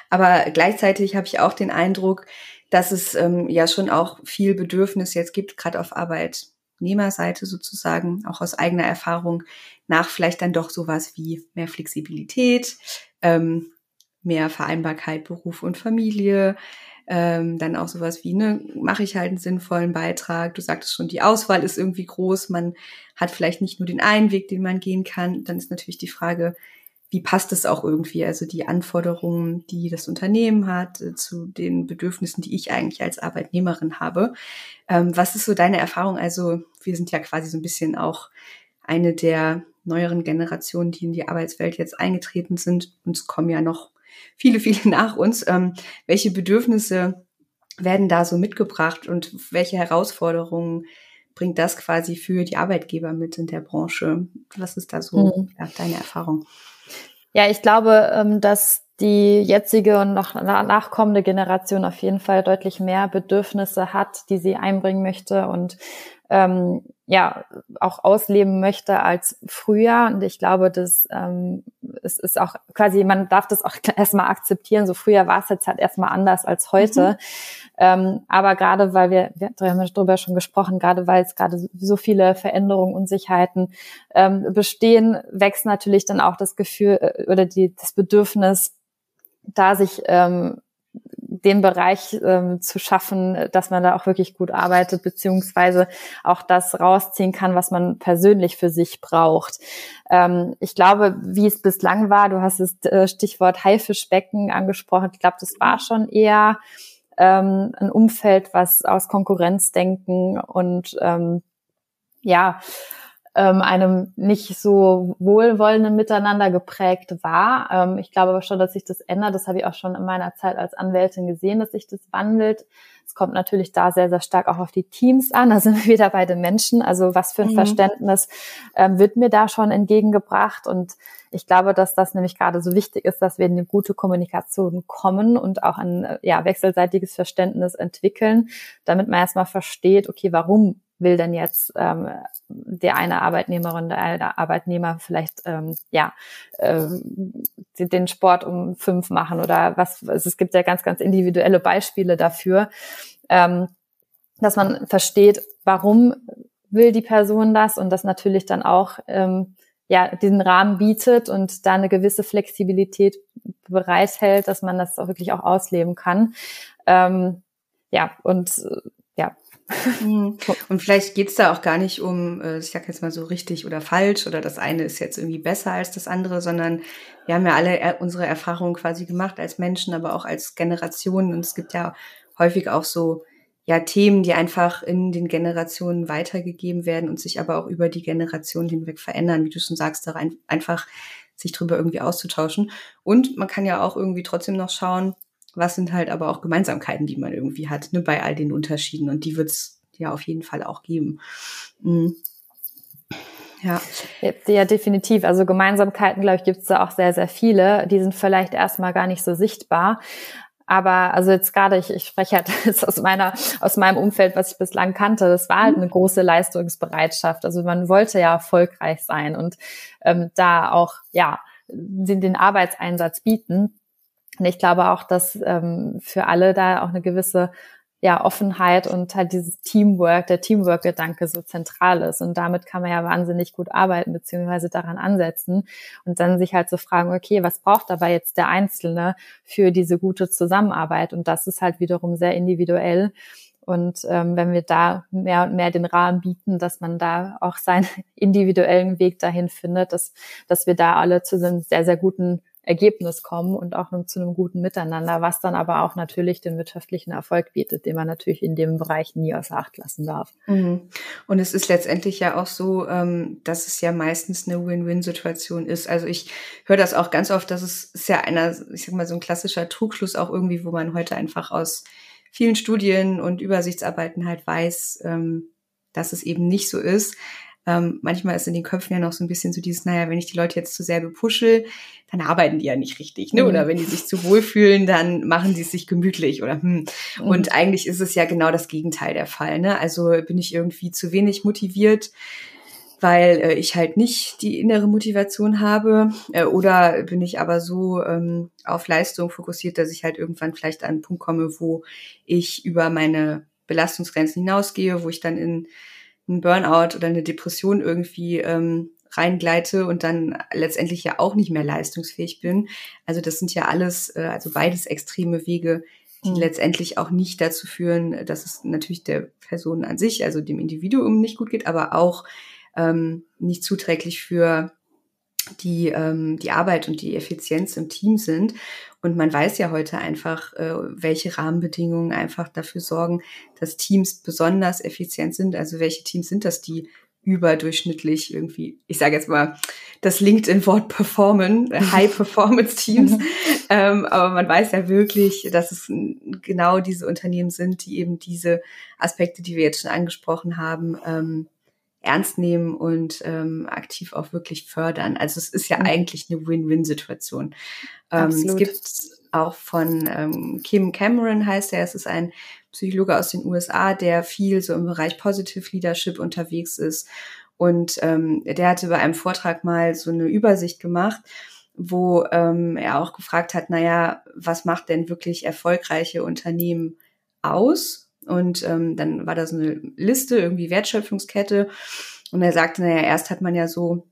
Aber gleichzeitig habe ich auch den Eindruck, dass es ähm, ja schon auch viel Bedürfnis jetzt gibt, gerade auf Arbeitnehmerseite sozusagen, auch aus eigener Erfahrung, nach vielleicht dann doch sowas wie mehr Flexibilität, ähm, mehr Vereinbarkeit Beruf und Familie, ähm, dann auch sowas wie, ne, mache ich halt einen sinnvollen Beitrag. Du sagtest schon, die Auswahl ist irgendwie groß. Man hat vielleicht nicht nur den einen Weg, den man gehen kann. Dann ist natürlich die Frage, wie passt es auch irgendwie? Also die Anforderungen, die das Unternehmen hat, äh, zu den Bedürfnissen, die ich eigentlich als Arbeitnehmerin habe. Ähm, was ist so deine Erfahrung? Also wir sind ja quasi so ein bisschen auch eine der neueren Generationen, die in die Arbeitswelt jetzt eingetreten sind. Und es kommen ja noch viele, viele nach uns. Ähm, welche Bedürfnisse werden da so mitgebracht und welche Herausforderungen bringt das quasi für die Arbeitgeber mit in der Branche? Was ist da so mhm. ja, deine Erfahrung? Ja, ich glaube, ähm, dass die jetzige und noch nachkommende Generation auf jeden Fall deutlich mehr Bedürfnisse hat, die sie einbringen möchte und ähm, ja auch ausleben möchte als früher. Und ich glaube, dass ähm, es ist auch quasi, man darf das auch [laughs] erstmal akzeptieren. So früher war es jetzt halt erstmal anders als heute. Mhm. Ähm, aber gerade weil wir, wir haben darüber schon gesprochen, gerade weil es gerade so viele Veränderungen, Unsicherheiten ähm, bestehen, wächst natürlich dann auch das Gefühl äh, oder die, das Bedürfnis, da sich ähm, den Bereich ähm, zu schaffen, dass man da auch wirklich gut arbeitet, beziehungsweise auch das rausziehen kann, was man persönlich für sich braucht. Ähm, ich glaube, wie es bislang war, du hast das äh, Stichwort Haifischbecken angesprochen, ich glaube, das war schon eher ähm, ein Umfeld, was aus Konkurrenzdenken und ähm, ja, ähm, einem nicht so wohlwollenden Miteinander geprägt war. Ähm, ich glaube aber schon, dass sich das ändert. Das habe ich auch schon in meiner Zeit als Anwältin gesehen, dass sich das wandelt. Es kommt natürlich da sehr, sehr stark auch auf die Teams an. Da sind wir wieder bei den Menschen. Also was für ein mhm. Verständnis ähm, wird mir da schon entgegengebracht? Und ich glaube, dass das nämlich gerade so wichtig ist, dass wir in eine gute Kommunikation kommen und auch ein ja, wechselseitiges Verständnis entwickeln, damit man erstmal versteht, okay, warum will denn jetzt ähm, der eine Arbeitnehmerin, der eine Arbeitnehmer vielleicht ähm, ja ähm, den Sport um fünf machen oder was? Also es gibt ja ganz, ganz individuelle Beispiele dafür, ähm, dass man versteht, warum will die Person das und das natürlich dann auch ähm, ja diesen Rahmen bietet und da eine gewisse Flexibilität bereithält, dass man das auch wirklich auch ausleben kann. Ähm, ja, und äh. Und vielleicht geht's da auch gar nicht um, äh, ich sag jetzt mal so richtig oder falsch oder das eine ist jetzt irgendwie besser als das andere, sondern wir haben ja alle unsere Erfahrungen quasi gemacht als Menschen, aber auch als Generationen. Und es gibt ja häufig auch so ja Themen, die einfach in den Generationen weitergegeben werden und sich aber auch über die Generationen hinweg verändern, wie du schon sagst, da einfach sich drüber irgendwie auszutauschen. Und man kann ja auch irgendwie trotzdem noch schauen, was sind halt aber auch Gemeinsamkeiten, die man irgendwie hat, ne, bei all den Unterschieden. Und die wird es ja auf jeden Fall auch geben. Mhm. Ja. ja, definitiv. Also Gemeinsamkeiten, glaube ich, gibt es da auch sehr, sehr viele. Die sind vielleicht erstmal gar nicht so sichtbar. Aber also jetzt gerade, ich, ich spreche halt [laughs] jetzt aus meiner, aus meinem Umfeld, was ich bislang kannte, das war halt eine große Leistungsbereitschaft. Also man wollte ja erfolgreich sein und ähm, da auch, ja, den, den Arbeitseinsatz bieten. Und ich glaube auch, dass ähm, für alle da auch eine gewisse ja, Offenheit und halt dieses Teamwork, der Teamwork-Gedanke so zentral ist. Und damit kann man ja wahnsinnig gut arbeiten, beziehungsweise daran ansetzen und dann sich halt so fragen, okay, was braucht dabei jetzt der Einzelne für diese gute Zusammenarbeit? Und das ist halt wiederum sehr individuell. Und ähm, wenn wir da mehr und mehr den Rahmen bieten, dass man da auch seinen [laughs] individuellen Weg dahin findet, dass, dass wir da alle zu einem sehr, sehr guten Ergebnis kommen und auch zu einem guten Miteinander, was dann aber auch natürlich den wirtschaftlichen Erfolg bietet, den man natürlich in dem Bereich nie außer Acht lassen darf. Mhm. Und es ist letztendlich ja auch so, ähm, dass es ja meistens eine Win-Win-Situation ist. Also ich höre das auch ganz oft, dass es ist ja einer, ich sag mal, so ein klassischer Trugschluss auch irgendwie, wo man heute einfach aus vielen Studien und Übersichtsarbeiten halt weiß, ähm, dass es eben nicht so ist. Ähm, manchmal ist in den Köpfen ja noch so ein bisschen so dieses, naja, wenn ich die Leute jetzt zu sehr bepuschel, dann arbeiten die ja nicht richtig, ne? Mhm. Oder wenn die sich zu wohl fühlen, dann machen die es sich gemütlich oder hm. Mhm. Und eigentlich ist es ja genau das Gegenteil der Fall, ne? Also bin ich irgendwie zu wenig motiviert, weil äh, ich halt nicht die innere Motivation habe äh, oder bin ich aber so ähm, auf Leistung fokussiert, dass ich halt irgendwann vielleicht an einen Punkt komme, wo ich über meine Belastungsgrenzen hinausgehe, wo ich dann in ein Burnout oder eine Depression irgendwie ähm, reingleite und dann letztendlich ja auch nicht mehr leistungsfähig bin. Also das sind ja alles, äh, also beides extreme Wege, die mhm. letztendlich auch nicht dazu führen, dass es natürlich der Person an sich, also dem Individuum nicht gut geht, aber auch ähm, nicht zuträglich für die, ähm, die Arbeit und die Effizienz im Team sind. Und man weiß ja heute einfach, äh, welche Rahmenbedingungen einfach dafür sorgen, dass Teams besonders effizient sind. Also welche Teams sind das, die überdurchschnittlich irgendwie, ich sage jetzt mal, das LinkedIn-Wort performen, [laughs] High-Performance-Teams. Ähm, aber man weiß ja wirklich, dass es genau diese Unternehmen sind, die eben diese Aspekte, die wir jetzt schon angesprochen haben, ähm, ernst nehmen und ähm, aktiv auch wirklich fördern. Also es ist ja mhm. eigentlich eine Win-Win-Situation. Ähm, es gibt auch von ähm, Kim Cameron heißt er, es ist ein Psychologe aus den USA, der viel so im Bereich Positive Leadership unterwegs ist. Und ähm, der hatte bei einem Vortrag mal so eine Übersicht gemacht, wo ähm, er auch gefragt hat, naja, was macht denn wirklich erfolgreiche Unternehmen aus? Und ähm, dann war da so eine Liste, irgendwie Wertschöpfungskette. Und er sagte, naja, erst hat man ja so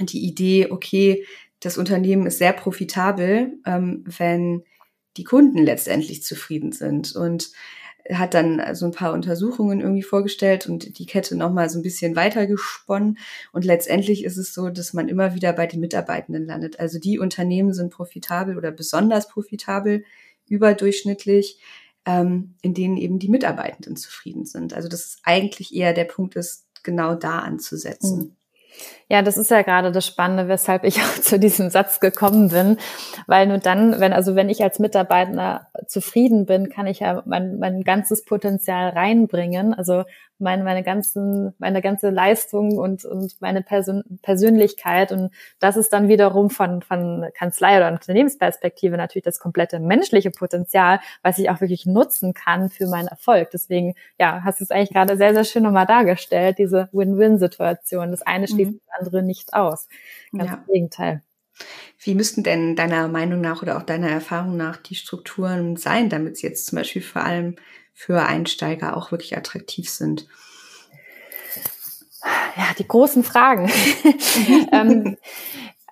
die Idee, okay, das Unternehmen ist sehr profitabel, ähm, wenn die Kunden letztendlich zufrieden sind. Und hat dann so ein paar Untersuchungen irgendwie vorgestellt und die Kette nochmal so ein bisschen weiter gesponnen. Und letztendlich ist es so, dass man immer wieder bei den Mitarbeitenden landet. Also die Unternehmen sind profitabel oder besonders profitabel, überdurchschnittlich, ähm, in denen eben die Mitarbeitenden zufrieden sind. Also das ist eigentlich eher der Punkt ist, genau da anzusetzen. Mhm. Ja, das ist ja gerade das Spannende, weshalb ich [laughs] auch zu diesem Satz gekommen bin, weil nur dann, wenn also wenn ich als Mitarbeiter zufrieden bin, kann ich ja mein, mein ganzes Potenzial reinbringen, also meine meine ganzen meine ganze Leistung und und meine Persön Persönlichkeit und das ist dann wiederum von von Kanzlei oder Unternehmensperspektive natürlich das komplette menschliche Potenzial, was ich auch wirklich nutzen kann für meinen Erfolg. Deswegen ja, hast du es eigentlich gerade sehr sehr schön nochmal dargestellt, diese Win-Win-Situation. Das eine schließt mhm andere nicht aus. Ganz ja. im Gegenteil. Wie müssten denn deiner Meinung nach oder auch deiner Erfahrung nach die Strukturen sein, damit sie jetzt zum Beispiel vor allem für Einsteiger auch wirklich attraktiv sind? Ja, die großen Fragen. [laughs] ähm,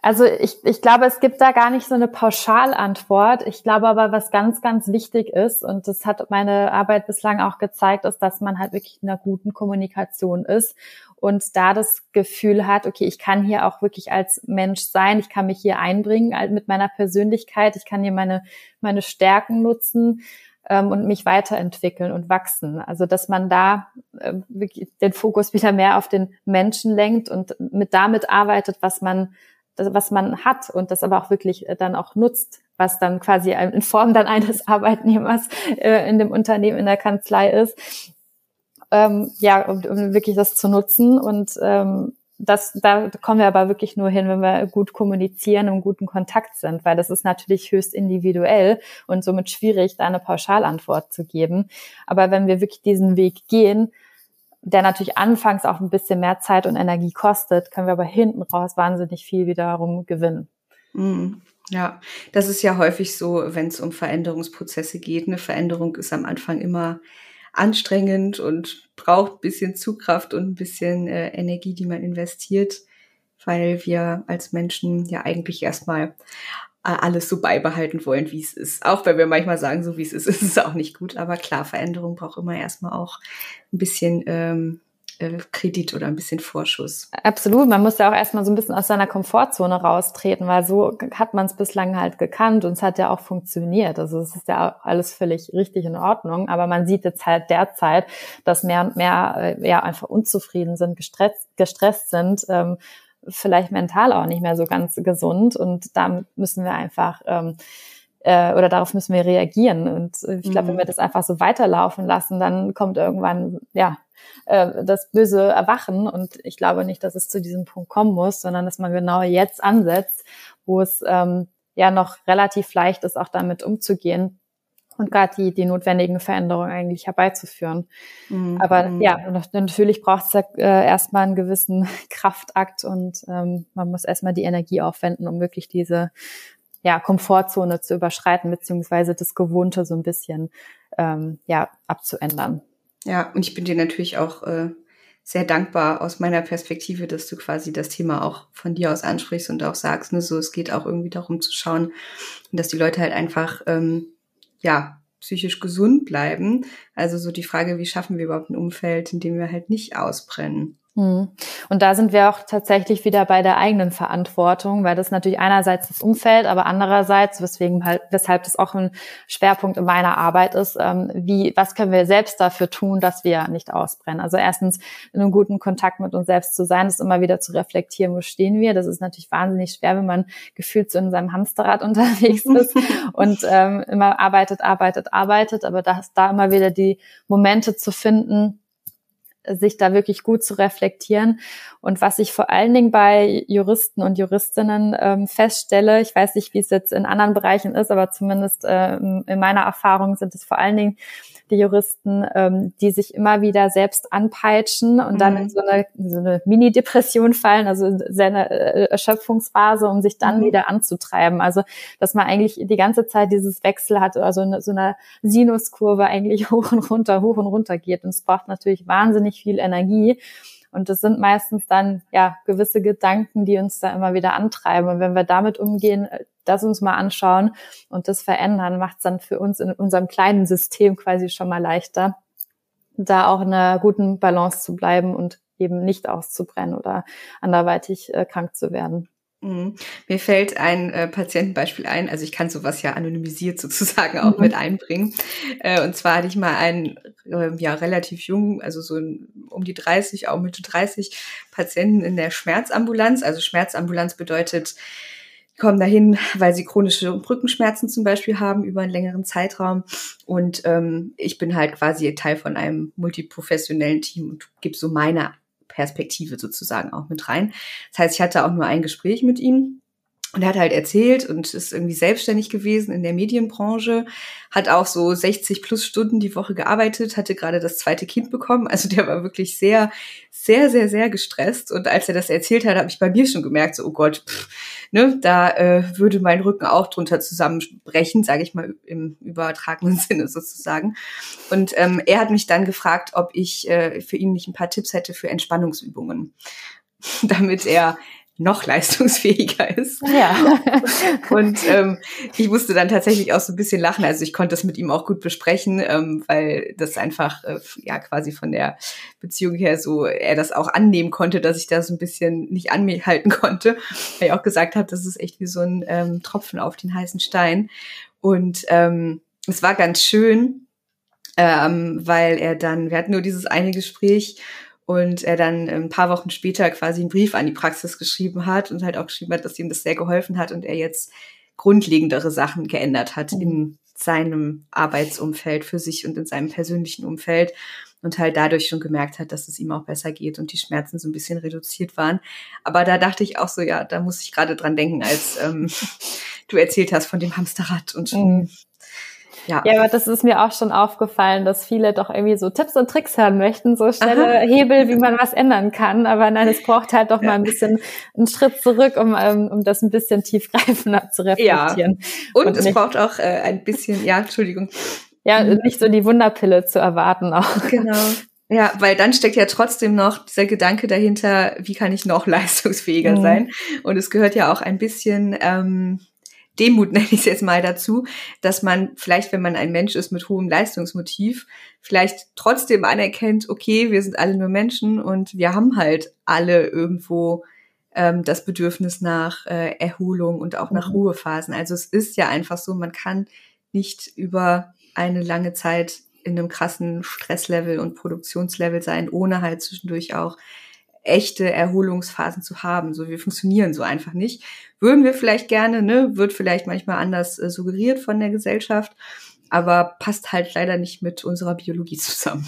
also ich, ich glaube, es gibt da gar nicht so eine Pauschalantwort. Ich glaube aber, was ganz, ganz wichtig ist, und das hat meine Arbeit bislang auch gezeigt, ist, dass man halt wirklich in einer guten Kommunikation ist und da das Gefühl hat, okay, ich kann hier auch wirklich als Mensch sein, ich kann mich hier einbringen mit meiner Persönlichkeit, ich kann hier meine, meine Stärken nutzen ähm, und mich weiterentwickeln und wachsen. Also dass man da äh, den Fokus wieder mehr auf den Menschen lenkt und mit damit arbeitet, was man was man hat und das aber auch wirklich äh, dann auch nutzt, was dann quasi in Form dann eines [laughs] Arbeitnehmers äh, in dem Unternehmen, in der Kanzlei ist. Ähm, ja, um, um wirklich das zu nutzen und ähm, das, da kommen wir aber wirklich nur hin, wenn wir gut kommunizieren und guten Kontakt sind, weil das ist natürlich höchst individuell und somit schwierig, da eine Pauschalantwort zu geben. Aber wenn wir wirklich diesen Weg gehen, der natürlich anfangs auch ein bisschen mehr Zeit und Energie kostet, können wir aber hinten raus wahnsinnig viel wiederum gewinnen. Mhm. Ja, das ist ja häufig so, wenn es um Veränderungsprozesse geht. Eine Veränderung ist am Anfang immer anstrengend und braucht ein bisschen Zugkraft und ein bisschen äh, Energie, die man investiert, weil wir als Menschen ja eigentlich erstmal äh, alles so beibehalten wollen, wie es ist. Auch wenn wir manchmal sagen, so wie es ist, [laughs] ist es auch nicht gut. Aber klar, Veränderung braucht immer erstmal auch ein bisschen ähm, äh, Kredit oder ein bisschen Vorschuss. Absolut, man muss ja auch erstmal so ein bisschen aus seiner Komfortzone raustreten, weil so hat man es bislang halt gekannt und es hat ja auch funktioniert. Also es ist ja alles völlig richtig in Ordnung, aber man sieht jetzt halt derzeit, dass mehr und mehr äh, ja einfach unzufrieden sind, gestresst, gestresst sind, ähm, vielleicht mental auch nicht mehr so ganz gesund und da müssen wir einfach ähm, äh, oder darauf müssen wir reagieren. Und ich glaube, mhm. wenn wir das einfach so weiterlaufen lassen, dann kommt irgendwann ja äh, das böse Erwachen. Und ich glaube nicht, dass es zu diesem Punkt kommen muss, sondern dass man genau jetzt ansetzt, wo es ähm, ja noch relativ leicht ist, auch damit umzugehen und gerade die, die notwendigen Veränderungen eigentlich herbeizuführen. Mhm. Aber mhm. ja, natürlich braucht es ja, äh, erstmal einen gewissen [laughs] Kraftakt und ähm, man muss erstmal die Energie aufwenden, um wirklich diese ja, Komfortzone zu überschreiten, beziehungsweise das Gewohnte so ein bisschen ähm, ja, abzuändern. Ja, und ich bin dir natürlich auch äh, sehr dankbar aus meiner Perspektive, dass du quasi das Thema auch von dir aus ansprichst und auch sagst, ne, so es geht auch irgendwie darum zu schauen, dass die Leute halt einfach ähm, ja psychisch gesund bleiben. Also so die Frage, wie schaffen wir überhaupt ein Umfeld, in dem wir halt nicht ausbrennen. Hm. Und da sind wir auch tatsächlich wieder bei der eigenen Verantwortung, weil das natürlich einerseits das Umfeld, aber andererseits, weswegen halt, weshalb das auch ein Schwerpunkt in meiner Arbeit ist, ähm, wie, was können wir selbst dafür tun, dass wir nicht ausbrennen? Also erstens in einem guten Kontakt mit uns selbst zu sein, ist immer wieder zu reflektieren, wo stehen wir. Das ist natürlich wahnsinnig schwer, wenn man gefühlt so in seinem Hamsterrad [laughs] unterwegs ist und ähm, immer arbeitet, arbeitet, arbeitet, aber da ist da immer wieder die Momente zu finden, sich da wirklich gut zu reflektieren. Und was ich vor allen Dingen bei Juristen und Juristinnen ähm, feststelle, ich weiß nicht, wie es jetzt in anderen Bereichen ist, aber zumindest äh, in meiner Erfahrung sind es vor allen Dingen die Juristen, ähm, die sich immer wieder selbst anpeitschen und mhm. dann in so eine, so eine Mini-Depression fallen, also in seine äh, Erschöpfungsphase, um sich dann mhm. wieder anzutreiben. Also, dass man eigentlich die ganze Zeit dieses Wechsel hat, also in so einer Sinuskurve eigentlich [laughs] hoch und runter, hoch und runter geht. Und es braucht natürlich wahnsinnig viel Energie. Und das sind meistens dann ja gewisse Gedanken, die uns da immer wieder antreiben. Und wenn wir damit umgehen, äh, das uns mal anschauen und das verändern, macht es dann für uns in unserem kleinen System quasi schon mal leichter, da auch in einer guten Balance zu bleiben und eben nicht auszubrennen oder anderweitig äh, krank zu werden. Mhm. Mir fällt ein äh, Patientenbeispiel ein, also ich kann sowas ja anonymisiert [laughs] sozusagen auch mhm. mit einbringen. Äh, und zwar hatte ich mal einen äh, ja relativ jungen, also so um die 30, auch Mitte 30 Patienten in der Schmerzambulanz. Also Schmerzambulanz bedeutet, kommen dahin, weil sie chronische Rückenschmerzen zum Beispiel haben über einen längeren Zeitraum. Und ähm, ich bin halt quasi Teil von einem multiprofessionellen Team und gebe so meine Perspektive sozusagen auch mit rein. Das heißt, ich hatte auch nur ein Gespräch mit ihm und er hat halt erzählt und ist irgendwie selbstständig gewesen in der Medienbranche, hat auch so 60 plus Stunden die Woche gearbeitet, hatte gerade das zweite Kind bekommen. [laughs] Also der war wirklich sehr, sehr, sehr, sehr gestresst. Und als er das erzählt hat, habe ich bei mir schon gemerkt, so, oh Gott, pff, ne, da äh, würde mein Rücken auch drunter zusammenbrechen, sage ich mal im übertragenen [laughs] Sinne sozusagen. Und ähm, er hat mich dann gefragt, ob ich äh, für ihn nicht ein paar Tipps hätte für Entspannungsübungen [laughs] damit er noch leistungsfähiger [laughs] ist. Ja. und ähm, ich musste dann tatsächlich auch so ein bisschen lachen. Also ich konnte das mit ihm auch gut besprechen, ähm, weil das einfach äh, ja quasi von der Beziehung her so er das auch annehmen konnte, dass ich da so ein bisschen nicht an mir halten konnte. Weil ich auch gesagt habe, das ist echt wie so ein ähm, Tropfen auf den heißen Stein. Und ähm, es war ganz schön, ähm, weil er dann, wir hatten nur dieses eine Gespräch und er dann ein paar Wochen später quasi einen Brief an die Praxis geschrieben hat und halt auch geschrieben hat, dass ihm das sehr geholfen hat und er jetzt grundlegendere Sachen geändert hat mhm. in seinem Arbeitsumfeld für sich und in seinem persönlichen Umfeld und halt dadurch schon gemerkt hat, dass es ihm auch besser geht und die Schmerzen so ein bisschen reduziert waren. Aber da dachte ich auch so, ja, da muss ich gerade dran denken, als ähm, [laughs] du erzählt hast von dem Hamsterrad und mhm. Ja. ja, aber das ist mir auch schon aufgefallen, dass viele doch irgendwie so Tipps und Tricks hören möchten, so schnelle Aha. Hebel, wie man was ändern kann. Aber nein, es braucht halt doch mal ein bisschen einen Schritt zurück, um, ähm, um das ein bisschen tiefgreifender zu reflektieren. Ja. Und, und es braucht auch äh, ein bisschen, ja, Entschuldigung, ja, mhm. nicht so die Wunderpille zu erwarten auch. Genau. Ja, weil dann steckt ja trotzdem noch dieser Gedanke dahinter, wie kann ich noch [laughs] leistungsfähiger mhm. sein? Und es gehört ja auch ein bisschen ähm, Demut, [laughs] nenne ich es jetzt mal dazu, dass man vielleicht, wenn man ein Mensch ist mit hohem Leistungsmotiv, vielleicht trotzdem anerkennt, okay, wir sind alle nur Menschen und wir haben halt alle irgendwo ähm, das Bedürfnis nach äh, Erholung und auch nach mhm. Ruhephasen. Also es ist ja einfach so, man kann nicht über eine lange Zeit in einem krassen Stresslevel und Produktionslevel sein, ohne halt zwischendurch auch echte Erholungsphasen zu haben. So, wir funktionieren so einfach nicht. Würden wir vielleicht gerne, ne, wird vielleicht manchmal anders äh, suggeriert von der Gesellschaft aber passt halt leider nicht mit unserer Biologie zusammen.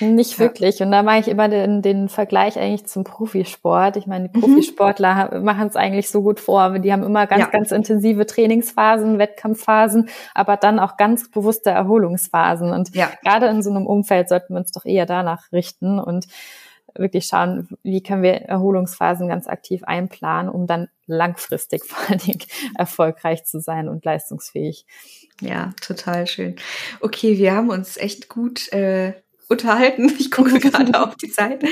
Nicht ja. wirklich. Und da mache ich immer den, den Vergleich eigentlich zum Profisport. Ich meine, die mhm. Profisportler machen es eigentlich so gut vor. Die haben immer ganz, ja. ganz intensive Trainingsphasen, Wettkampfphasen, aber dann auch ganz bewusste Erholungsphasen. Und ja. gerade in so einem Umfeld sollten wir uns doch eher danach richten und wirklich schauen, wie können wir Erholungsphasen ganz aktiv einplanen, um dann langfristig [laughs] vor allen Dingen erfolgreich zu sein und leistungsfähig. Ja, total schön. Okay, wir haben uns echt gut äh, unterhalten. Ich gucke [laughs] gerade auf die Zeit,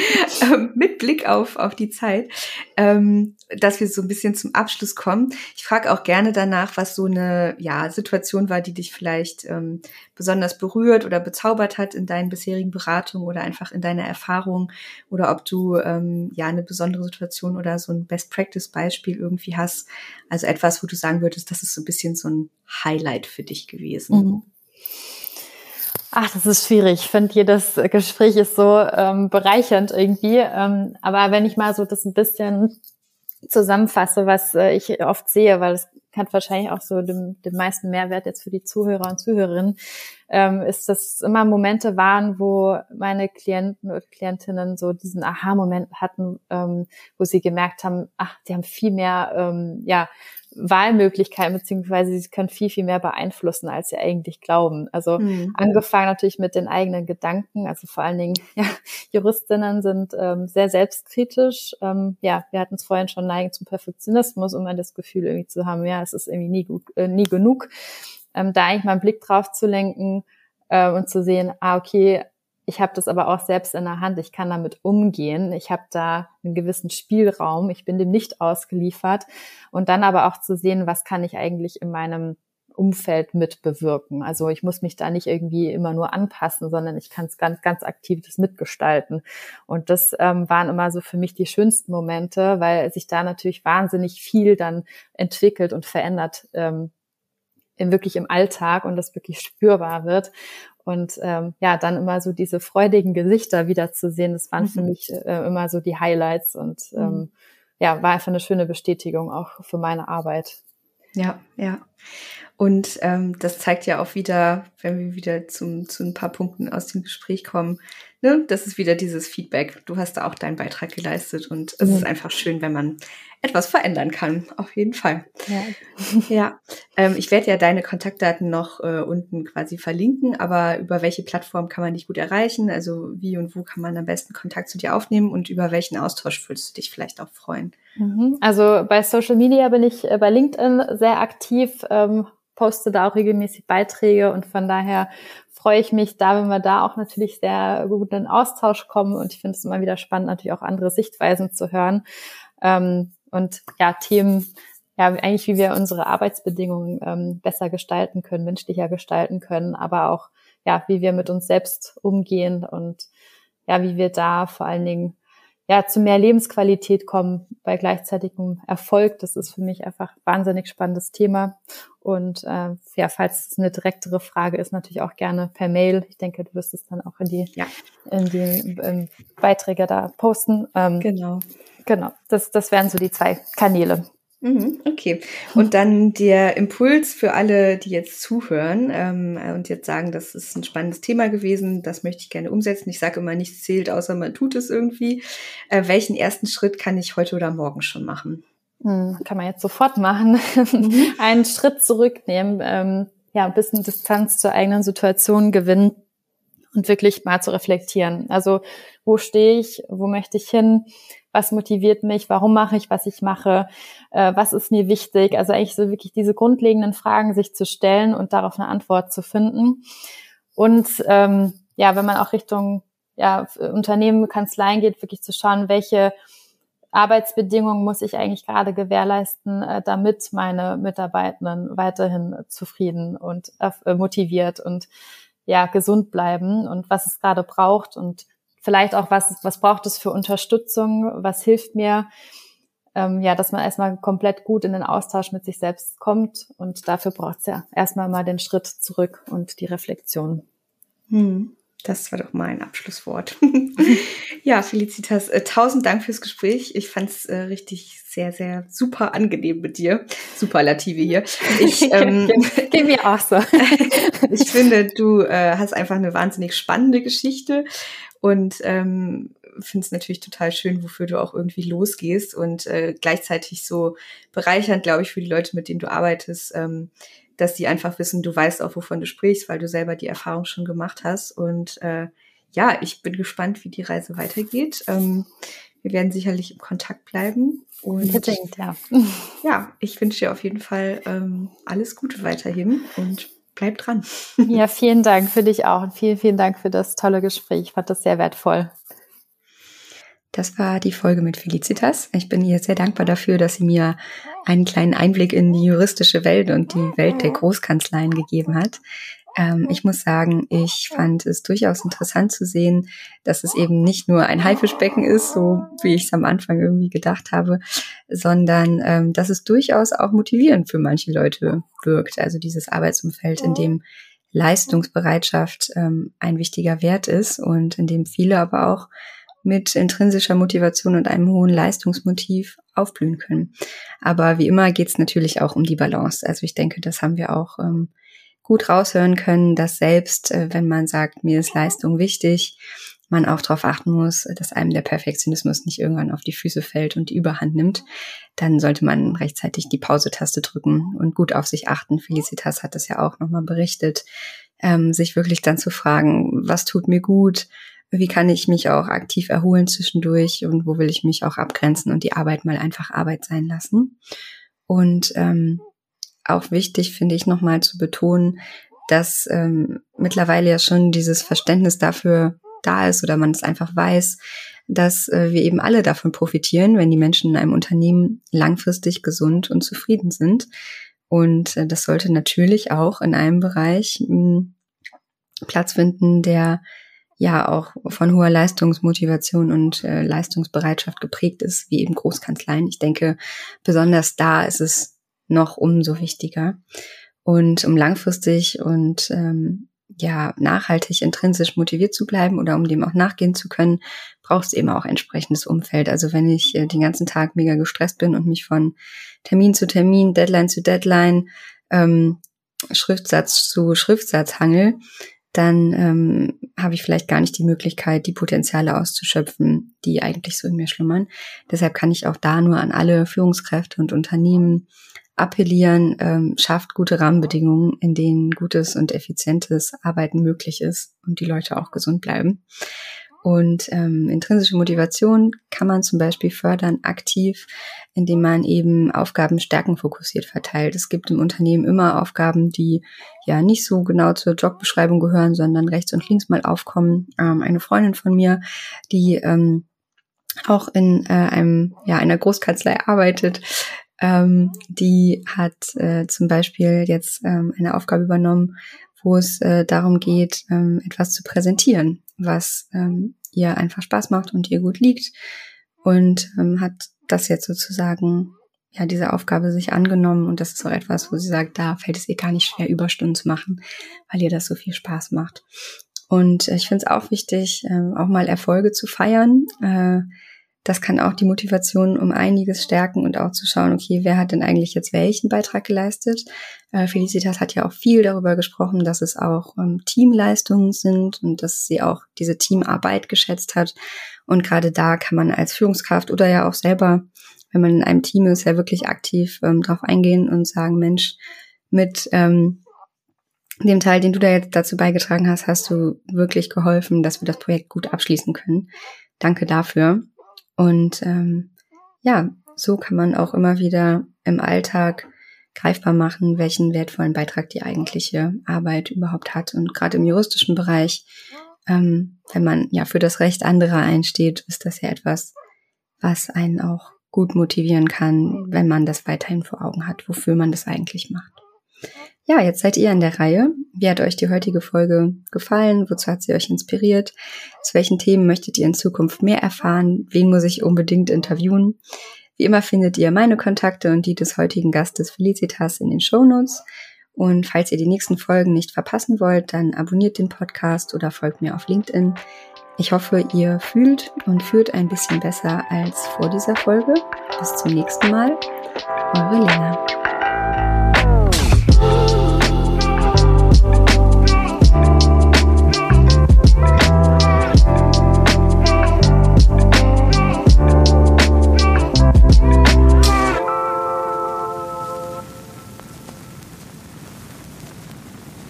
ähm, mit Blick auf, auf die Zeit, ähm, dass wir so ein bisschen zum Abschluss kommen. Ich frage auch gerne danach, was so eine ja, Situation war, die dich vielleicht ähm, besonders berührt oder bezaubert hat in deinen bisherigen Beratungen oder einfach in deiner Erfahrung oder ob du ähm, ja eine besondere Situation oder so ein Best-Practice-Beispiel irgendwie hast. Also etwas, wo du sagen würdest, das ist so ein bisschen so ein Highlight für dich gewesen. Mhm. Ach, das ist schwierig. Ich finde, jedes Gespräch ist so ähm, bereichernd irgendwie. Ähm, aber wenn ich mal so das ein bisschen zusammenfasse, was äh, ich oft sehe, weil es hat wahrscheinlich auch so den, den meisten Mehrwert jetzt für die Zuhörer und Zuhörerinnen, ähm, ist, dass immer Momente waren, wo meine Klienten und Klientinnen so diesen Aha-Moment hatten, ähm, wo sie gemerkt haben, ach, die haben viel mehr, ähm, ja, Wahlmöglichkeiten, beziehungsweise sie können viel, viel mehr beeinflussen, als sie eigentlich glauben. Also mhm. angefangen natürlich mit den eigenen Gedanken, also vor allen Dingen, [laughs] ja, Juristinnen sind ähm, sehr selbstkritisch. Ähm, ja, wir hatten es vorhin schon neigen zum Perfektionismus, um das Gefühl irgendwie zu haben, ja, es ist irgendwie nie gut, äh, nie genug. Ähm, da eigentlich mal einen Blick drauf zu lenken äh, und zu sehen, ah, okay, ich habe das aber auch selbst in der Hand. Ich kann damit umgehen. Ich habe da einen gewissen Spielraum. Ich bin dem nicht ausgeliefert. Und dann aber auch zu sehen, was kann ich eigentlich in meinem Umfeld mit bewirken. Also ich muss mich da nicht irgendwie immer nur anpassen, sondern ich kann es ganz, ganz aktiv das mitgestalten. Und das ähm, waren immer so für mich die schönsten Momente, weil sich da natürlich wahnsinnig viel dann entwickelt und verändert ähm, wirklich im Alltag und das wirklich spürbar wird. Und ähm, ja, dann immer so diese freudigen Gesichter wiederzusehen, das waren mhm. für mich äh, immer so die Highlights und mhm. ähm, ja, war einfach eine schöne Bestätigung auch für meine Arbeit. Ja, ja. Und ähm, das zeigt ja auch wieder, wenn wir wieder zum, zu ein paar Punkten aus dem Gespräch kommen, ne, das ist wieder dieses Feedback. Du hast da auch deinen Beitrag geleistet und es mhm. ist einfach schön, wenn man etwas verändern kann. Auf jeden Fall. Ja. [laughs] ja. Ähm, ich werde ja deine Kontaktdaten noch äh, unten quasi verlinken, aber über welche Plattform kann man dich gut erreichen? Also wie und wo kann man am besten Kontakt zu dir aufnehmen und über welchen Austausch würdest du dich vielleicht auch freuen? Mhm. Also bei Social Media bin ich äh, bei LinkedIn sehr aktiv. Ähm, poste da auch regelmäßig Beiträge und von daher freue ich mich da, wenn wir da auch natürlich sehr gut in Austausch kommen und ich finde es immer wieder spannend, natürlich auch andere Sichtweisen zu hören ähm, und ja, Themen, ja, eigentlich wie wir unsere Arbeitsbedingungen ähm, besser gestalten können, menschlicher gestalten können, aber auch ja, wie wir mit uns selbst umgehen und ja, wie wir da vor allen Dingen ja, zu mehr Lebensqualität kommen bei gleichzeitigem Erfolg. Das ist für mich einfach wahnsinnig spannendes Thema. Und äh, ja, falls es eine direktere Frage ist, natürlich auch gerne per Mail. Ich denke, du wirst es dann auch in die, ja. in die in Beiträge da posten. Ähm, genau. Genau. Das, das wären so die zwei Kanäle. Mhm, okay. Und dann der Impuls für alle, die jetzt zuhören ähm, und jetzt sagen, das ist ein spannendes Thema gewesen, das möchte ich gerne umsetzen. Ich sage immer, nichts zählt, außer man tut es irgendwie. Äh, welchen ersten Schritt kann ich heute oder morgen schon machen? Hm, kann man jetzt sofort machen. Mhm. [laughs] Einen Schritt zurücknehmen, ähm, ja, ein bisschen Distanz zur eigenen Situation gewinnen und wirklich mal zu reflektieren. Also, wo stehe ich? Wo möchte ich hin? Was motiviert mich, warum mache ich, was ich mache, äh, was ist mir wichtig. Also eigentlich so wirklich diese grundlegenden Fragen sich zu stellen und darauf eine Antwort zu finden. Und ähm, ja, wenn man auch Richtung ja, Unternehmen, Kanzleien geht, wirklich zu schauen, welche Arbeitsbedingungen muss ich eigentlich gerade gewährleisten, äh, damit meine Mitarbeitenden weiterhin zufrieden und äh, motiviert und ja gesund bleiben und was es gerade braucht und vielleicht auch was was braucht es für Unterstützung, was hilft mir, ähm, ja, dass man erstmal komplett gut in den Austausch mit sich selbst kommt und dafür braucht es ja erstmal mal den Schritt zurück und die Reflexion. Hm. Das war doch mal ein Abschlusswort. [laughs] ja, Felicitas, äh, tausend Dank fürs Gespräch. Ich fand es äh, richtig sehr, sehr super angenehm mit dir. Superlative hier. Ich, [laughs] ähm, Geht mir auch so. [laughs] ich finde, du äh, hast einfach eine wahnsinnig spannende Geschichte und ähm, finde es natürlich total schön, wofür du auch irgendwie losgehst und äh, gleichzeitig so bereichernd, glaube ich, für die Leute, mit denen du arbeitest, ähm, dass die einfach wissen, du weißt auch, wovon du sprichst, weil du selber die Erfahrung schon gemacht hast. Und äh, ja, ich bin gespannt, wie die Reise weitergeht. Ähm, wir werden sicherlich im Kontakt bleiben. Und Unbedingt, ja. [laughs] Ja, ich wünsche dir auf jeden Fall ähm, alles Gute weiterhin und bleib dran. Ja, [laughs] vielen Dank für dich auch und vielen, vielen Dank für das tolle Gespräch. Ich fand das sehr wertvoll. Das war die Folge mit Felicitas. Ich bin ihr sehr dankbar dafür, dass sie mir einen kleinen Einblick in die juristische Welt und die Welt der Großkanzleien gegeben hat. Ähm, ich muss sagen, ich fand es durchaus interessant zu sehen, dass es eben nicht nur ein Haifischbecken ist, so wie ich es am Anfang irgendwie gedacht habe, sondern ähm, dass es durchaus auch motivierend für manche Leute wirkt. Also dieses Arbeitsumfeld, in dem Leistungsbereitschaft ähm, ein wichtiger Wert ist und in dem viele aber auch mit intrinsischer Motivation und einem hohen Leistungsmotiv aufblühen können. Aber wie immer geht es natürlich auch um die Balance. Also ich denke, das haben wir auch ähm, gut raushören können, dass selbst äh, wenn man sagt, mir ist Leistung wichtig, man auch darauf achten muss, dass einem der Perfektionismus nicht irgendwann auf die Füße fällt und die Überhand nimmt, dann sollte man rechtzeitig die Pause-Taste drücken und gut auf sich achten. Felicitas hat das ja auch nochmal berichtet, ähm, sich wirklich dann zu fragen, was tut mir gut, wie kann ich mich auch aktiv erholen zwischendurch und wo will ich mich auch abgrenzen und die Arbeit mal einfach Arbeit sein lassen. Und ähm, auch wichtig finde ich nochmal zu betonen, dass ähm, mittlerweile ja schon dieses Verständnis dafür da ist oder man es einfach weiß, dass äh, wir eben alle davon profitieren, wenn die Menschen in einem Unternehmen langfristig gesund und zufrieden sind. Und äh, das sollte natürlich auch in einem Bereich mh, hm, Platz finden, der ja auch von hoher Leistungsmotivation und äh, Leistungsbereitschaft geprägt ist, wie eben Großkanzleien. Ich denke, besonders da ist es noch umso wichtiger. Und um langfristig und ähm, ja nachhaltig intrinsisch motiviert zu bleiben oder um dem auch nachgehen zu können, braucht es eben auch entsprechendes Umfeld. Also wenn ich äh, den ganzen Tag mega gestresst bin und mich von Termin zu Termin, Deadline zu Deadline, ähm, Schriftsatz zu Schriftsatz hangel, dann ähm, habe ich vielleicht gar nicht die Möglichkeit, die Potenziale auszuschöpfen, die eigentlich so in mir schlummern. Deshalb kann ich auch da nur an alle Führungskräfte und Unternehmen appellieren, ähm, schafft gute Rahmenbedingungen, in denen gutes und effizientes Arbeiten möglich ist und die Leute auch gesund bleiben. Und ähm, intrinsische Motivation kann man zum Beispiel fördern aktiv, indem man eben Aufgaben stärkenfokussiert verteilt. Es gibt im Unternehmen immer Aufgaben, die ja nicht so genau zur Jobbeschreibung gehören, sondern rechts und links mal aufkommen. Ähm, eine Freundin von mir, die ähm, auch in äh, einem ja einer Großkanzlei arbeitet, ähm, die hat äh, zum Beispiel jetzt ähm, eine Aufgabe übernommen, wo es äh, darum geht, ähm, etwas zu präsentieren, was ähm, ihr einfach Spaß macht und ihr gut liegt und ähm, hat das jetzt sozusagen ja diese Aufgabe sich angenommen und das ist auch etwas, wo sie sagt, da fällt es ihr gar nicht schwer, Überstunden zu machen, weil ihr das so viel Spaß macht. Und äh, ich finde es auch wichtig, äh, auch mal Erfolge zu feiern. Äh, das kann auch die Motivation um einiges stärken und auch zu schauen, okay, wer hat denn eigentlich jetzt welchen Beitrag geleistet? Äh, Felicitas hat ja auch viel darüber gesprochen, dass es auch ähm, Teamleistungen sind und dass sie auch diese Teamarbeit geschätzt hat. Und gerade da kann man als Führungskraft oder ja auch selber, wenn man in einem Team ist, ja wirklich aktiv ähm, drauf eingehen und sagen, Mensch, mit ähm, dem Teil, den du da jetzt dazu beigetragen hast, hast du wirklich geholfen, dass wir das Projekt gut abschließen können. Danke dafür. Und ähm, ja, so kann man auch immer wieder im Alltag greifbar machen, welchen wertvollen Beitrag die eigentliche Arbeit überhaupt hat. Und gerade im juristischen Bereich, ähm, wenn man ja für das Recht anderer einsteht, ist das ja etwas, was einen auch gut motivieren kann, wenn man das weiterhin vor Augen hat, wofür man das eigentlich macht. Ja, jetzt seid ihr an der Reihe. Wie hat euch die heutige Folge gefallen? Wozu hat sie euch inspiriert? Zu welchen Themen möchtet ihr in Zukunft mehr erfahren? Wen muss ich unbedingt interviewen? Wie immer findet ihr meine Kontakte und die des heutigen Gastes Felicitas in den Show Notes. Und falls ihr die nächsten Folgen nicht verpassen wollt, dann abonniert den Podcast oder folgt mir auf LinkedIn. Ich hoffe, ihr fühlt und führt ein bisschen besser als vor dieser Folge. Bis zum nächsten Mal. Eure Lena.